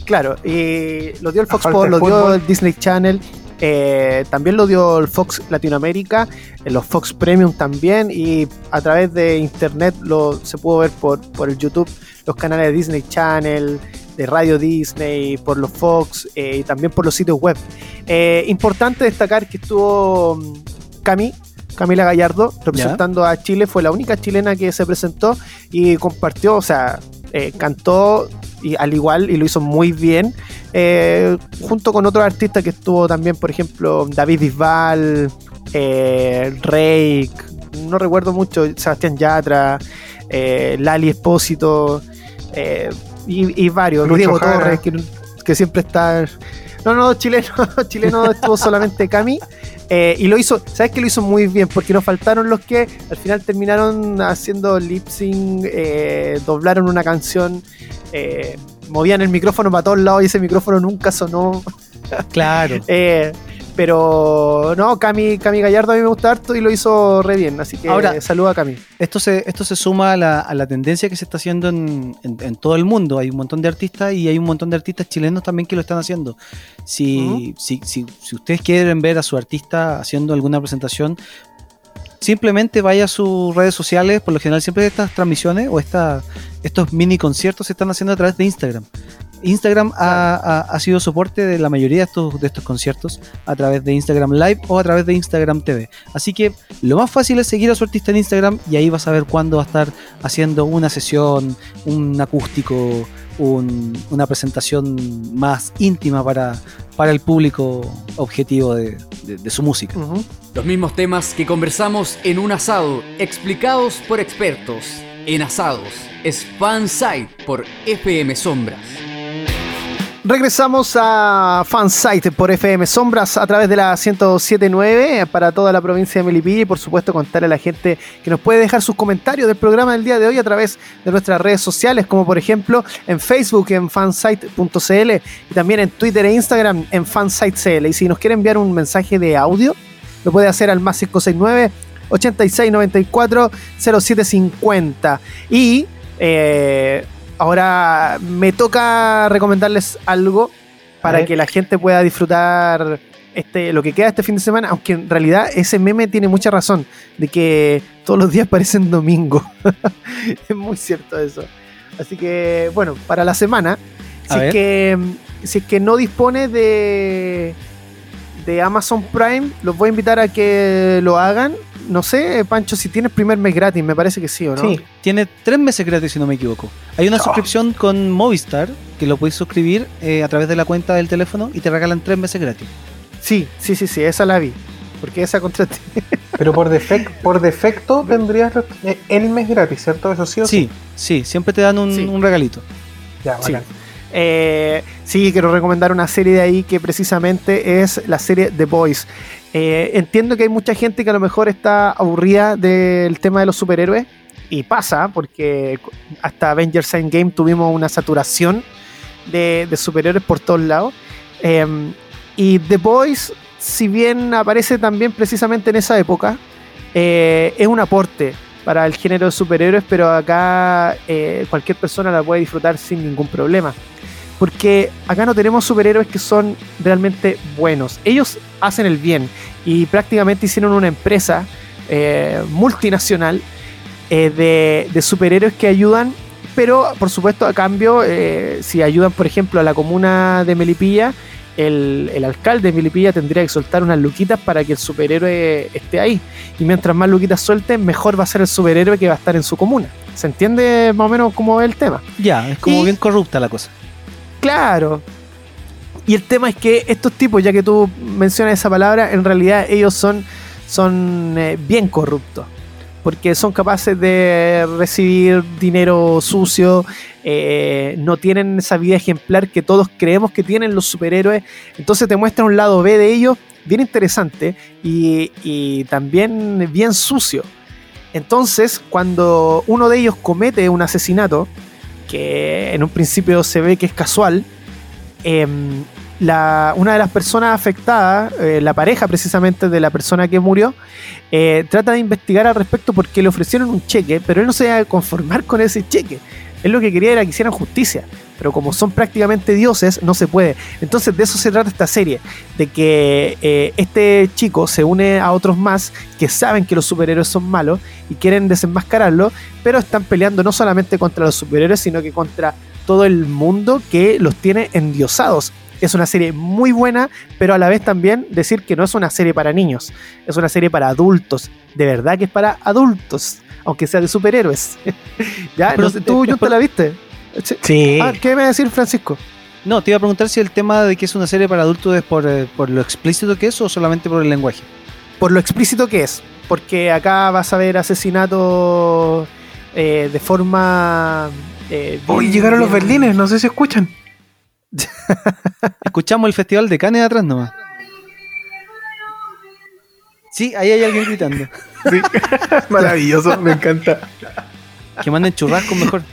claro, y lo dio el Fox Sport, lo dio el Disney Channel. Eh, también lo dio el Fox Latinoamérica, los Fox Premium también, y a través de internet lo se pudo ver por, por el YouTube, los canales de Disney Channel, de Radio Disney, por los Fox eh, y también por los sitios web. Eh, importante destacar que estuvo mm, Cami, Camila Gallardo, representando a Chile, fue la única chilena que se presentó y compartió, o sea, eh, cantó y al igual y lo hizo muy bien, junto con otros artistas que estuvo también, por ejemplo, David Bisbal, Rake, no recuerdo mucho, Sebastián Yatra, Lali Espósito, y, varios. Diego Torres, que, siempre está. No, no, chileno, *laughs* chileno estuvo solamente Cami. Eh, y lo hizo, ¿sabes que lo hizo muy bien? Porque nos faltaron los que al final terminaron haciendo lip sync, eh, doblaron una canción, eh, movían el micrófono para todos lados y ese micrófono nunca sonó. Claro. *laughs* Pero no, Cami, Cami Gallardo a mí me gusta harto y lo hizo re bien. Así que Ahora, saluda a Cami. Esto se, esto se suma a la, tendencia que se está haciendo en, todo el mundo. Hay un montón de artistas y hay un montón de artistas chilenos también que lo están haciendo. Si, si, si, si ustedes quieren ver a su artista haciendo alguna presentación, simplemente vaya a sus redes sociales. Por lo general, siempre estas transmisiones o esta, estos mini conciertos se están haciendo a través de Instagram. Instagram ha, sido soporte de la mayoría de estos, de estos conciertos a través de Instagram Live o a través de Instagram TV. Así que lo más fácil es seguir a su artista en Instagram y ahí vas a ver cuándo va a estar haciendo una sesión, un acústico, una presentación más íntima para, para el público objetivo de, su música. Los mismos temas que conversamos en un asado, explicados por expertos. En asados, es Fansite por FM Sombras. Regresamos a Fansite por FM Sombras a través de la 1079 para toda la provincia de Melipilla y por supuesto contarle a la gente que nos puede dejar sus comentarios del programa del día de hoy a través de nuestras redes sociales como por ejemplo en Facebook en fansite.cl y también en Twitter e Instagram en fansitecl y si nos quiere enviar un mensaje de audio lo puede hacer al más 569 8694 0750 y Eh, ahora me toca recomendarles algo para que la gente pueda disfrutar este, lo que queda este fin de semana, aunque en realidad ese meme tiene mucha razón, de que todos los días *laughs* parecen domingo. *laughs* es muy cierto eso. Así que, bueno, para la semana, si es, que, si es que no dispone de, de Amazon Prime, los voy a invitar a que lo hagan. No sé, Pancho, si tienes primer mes gratis, me parece que sí, ¿o no? Sí, tiene tres meses gratis, si no me equivoco. Hay una oh. suscripción con Movistar que lo puedes suscribir eh, a través de la cuenta del teléfono y te regalan tres meses gratis. Sí, sí, sí, sí, esa la vi. Porque esa contraté. *laughs* Pero por, defecto, por defecto tendrías eh, el mes gratis, ¿cierto? Eso sí o sí. Sí, siempre te dan un, regalito. Ya, sí. Eh, sí, quiero recomendar una serie de ahí que precisamente es la serie The Boys. Eh, entiendo que hay mucha gente que a lo mejor está aburrida del tema de los superhéroes. Y pasa, porque hasta Avengers Endgame tuvimos una saturación de, superhéroes por todos lados. Eh, y The Boys, si bien aparece también precisamente en esa época, eh, es un aporte para el género de superhéroes, pero acá cualquier persona la puede disfrutar sin ningún problema. Porque acá no tenemos superhéroes que son realmente buenos. Ellos hacen el bien y prácticamente hicieron una empresa eh, multinacional de, de, superhéroes que ayudan, pero por supuesto a cambio, si ayudan por ejemplo a la comuna de Melipilla, el, alcalde de Milipilla tendría que soltar unas luquitas para que el superhéroe esté ahí. Y mientras más luquitas suelten, mejor va a ser el superhéroe que va a estar en su comuna. ¿Se entiende más o menos cómo es el tema? Ya, es como bien corrupta la cosa. Claro. Y el tema es que estos tipos, ya que tú mencionas esa palabra, en realidad ellos son, son eh, bien corruptos porque son capaces de recibir dinero sucio, eh, no tienen esa vida ejemplar que todos creemos que tienen los superhéroes, entonces te muestra un lado B de ellos bien interesante y, también bien sucio. Entonces, cuando uno de ellos comete un asesinato, que en un principio se ve que es casual, em, una de las personas afectadas, eh, la pareja precisamente de la persona que murió, eh, trata de investigar al respecto porque le ofrecieron un cheque, pero él no se iba a conformar con ese cheque. Él lo que quería era que hicieran justicia, pero como son prácticamente dioses, no se puede. Entonces de eso se trata esta serie, de que eh, este chico se une a otros más que saben que los superhéroes son malos y quieren desenmascararlo, pero están peleando no solamente contra los superhéroes, sino que contra todo el mundo que los tiene endiosados es una serie muy buena, pero a la vez también decir que no es una serie para niños, es una serie para adultos. De verdad que es para adultos, aunque sea de superhéroes. *laughs* ¿Ya? Pero, ¿Tú, yo te la viste? Sí. Ah, ¿Qué me va a decir Francisco? No, te iba a preguntar si el tema de que es una serie para adultos es por, eh, lo explícito que es o solamente por el lenguaje. Por lo explícito que es, porque acá vas a ver asesinatos eh, de forma... Eh, Uy, llegaron los berlines, no sé si escuchan. *laughs* Escuchamos el festival de Cannes atrás nomás. Sí, ahí hay alguien gritando. *laughs* Maravilloso, me encanta. Que manden churrasco mejor.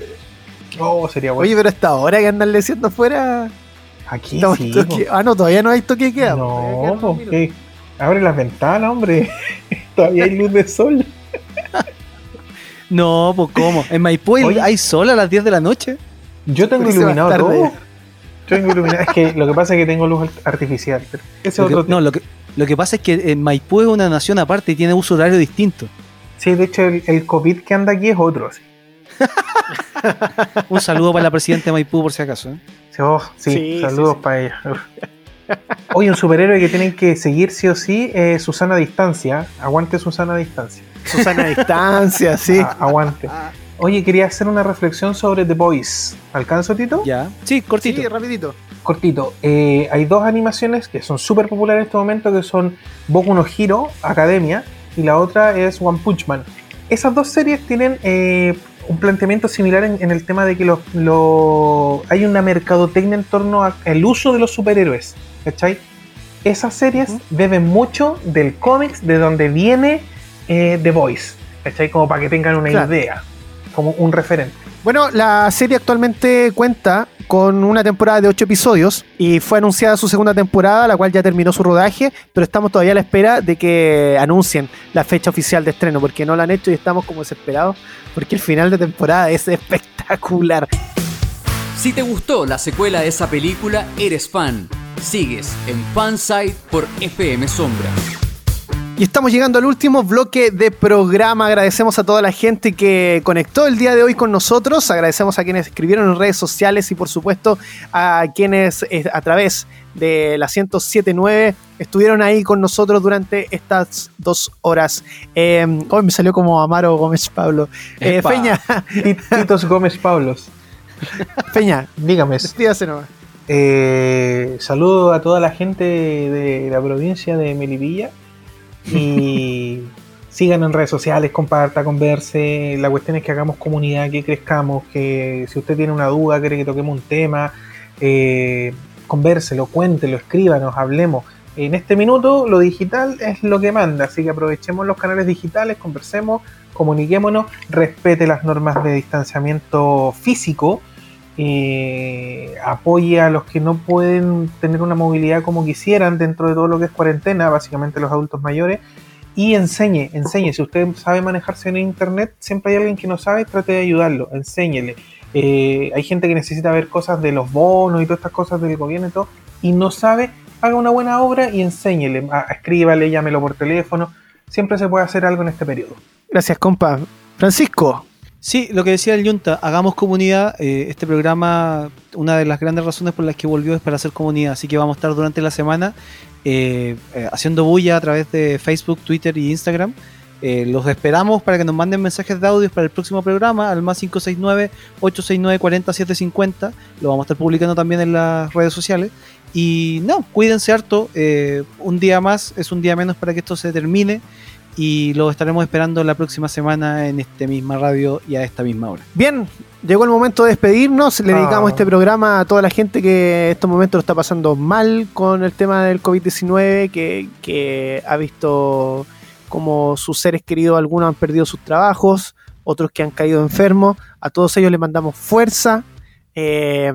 Oh, sería bueno. Oye, pero esta hora que andan leciendo afuera. Aquí sí, Ah, no, todavía no hay toque que queda. No, porque abre las ventanas, hombre. *laughs* todavía hay luz de sol. no, pues cómo. En Maipú hay sol a las 10 de la noche. Yo tengo iluminado todo. Tengo Es que lo que pasa es que tengo luz artificial. no, lo que, lo que pasa es que en Maipú es una nación aparte y tiene uso horario distinto. Sí, de hecho, el, COVID que anda aquí es otro. *laughs* Un saludo para la presidenta de Maipú, por si acaso. ¿eh? Oh, sí, saludos para ella. Oye, un superhéroe que tienen que seguir sí o sí es Susana Distancia. Aguante Susana Distancia. Susana Distancia, *laughs* sí. aguante. Oye, quería hacer una reflexión sobre The Boys. ¿Alcanzo, Tito? Ya. Sí, cortito. Sí, rapidito. Cortito. Eh, hay dos animaciones que son súper populares en este momento, que son Boku no Hero, Academia, y la otra es One Punch Man. Esas dos series tienen eh, un planteamiento similar en, el tema de que hay una mercadotecnia en torno al uso de los superhéroes. ¿Cachai? Esas series beben mucho del cómics de donde viene eh, The Boys. ¿Cachai? Como para que tengan una idea como un referente. Bueno, la serie actualmente cuenta con una temporada de ocho episodios y fue anunciada su segunda temporada, la cual ya terminó su rodaje, pero estamos todavía a la espera de que anuncien la fecha oficial de estreno, porque no la han hecho y estamos como desesperados, porque el final de temporada es espectacular *laughs* espectacular. Si te gustó la secuela de esa película, eres fan. Sigues en Fansite por FM Sombra. Y estamos llegando al último bloque de programa. Agradecemos a toda la gente que conectó el día de hoy con nosotros. Agradecemos a quienes escribieron en redes sociales y por supuesto a quienes eh, a través de la 1079 estuvieron ahí con nosotros durante estas dos horas. Eh, hoy me salió como Amaro Gómez Pablo. Eh, Peña. Titos Gómez Pablos. Peña, dígame. Despídase nomás. Eh, saludo a toda la gente de la provincia de Melipilla y sigan en redes sociales, comparta, converse. La cuestión es que hagamos comunidad, que crezcamos, que si usted tiene una duda, quiere que toquemos un tema, eh, convérselo, cuéntelo, escríbanos, hablemos. En este minuto lo digital es lo que manda, así que aprovechemos los canales digitales, conversemos, comuniquémonos, respete las normas de distanciamiento físico, eh, apoye a los que no pueden tener una movilidad como quisieran dentro de todo lo que es cuarentena, básicamente los adultos mayores, y enseñe, enseñe. Si usted sabe manejarse en internet, siempre hay alguien que no sabe, trate de ayudarlo, enséñele. Eh, hay gente que necesita ver cosas de los bonos y todas estas cosas del gobierno y todo, y no sabe, haga una buena obra y enséñele, escríbale, llámelo por teléfono. Siempre se puede hacer algo en este periodo. Gracias, compa. Francisco, Sí, lo que decía el Yunta, hagamos comunidad. Eh, este programa, una de las grandes razones por las que volvió es para hacer comunidad. Así que vamos a estar durante la semana eh, eh, haciendo bulla a través de Facebook, Twitter y Instagram. los esperamos para que nos manden mensajes de audio para el próximo programa al más 569-869-40750. Lo vamos a estar publicando también en las redes sociales. Y no, cuídense harto. un día más es un día menos para que esto se termine y lo estaremos esperando la próxima semana en esta misma radio y a esta misma hora. Bien, llegó el momento de despedirnos. Le dedicamos ah. este programa a toda la gente que en estos momentos lo está pasando mal con el tema del COVID-19, que, que ha visto como sus seres queridos, algunos han perdido sus trabajos, otros que han caído enfermos. A todos ellos les mandamos fuerza, eh,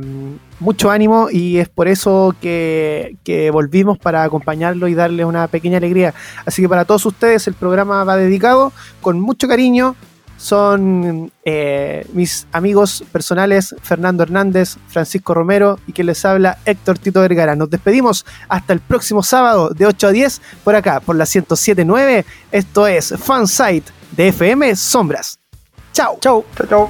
mucho ánimo y es por eso que, volvimos para acompañarlo y darle una pequeña alegría. Así que para todos ustedes el programa va dedicado con mucho cariño. Son eh, mis amigos personales Fernando Hernández, Francisco Romero y quien les habla Héctor Tito Vergara. Nos despedimos hasta el próximo sábado de 8 a 10 por acá, por la 1079. Esto es Fansite de FM Sombras. Chao. Chao. Chao.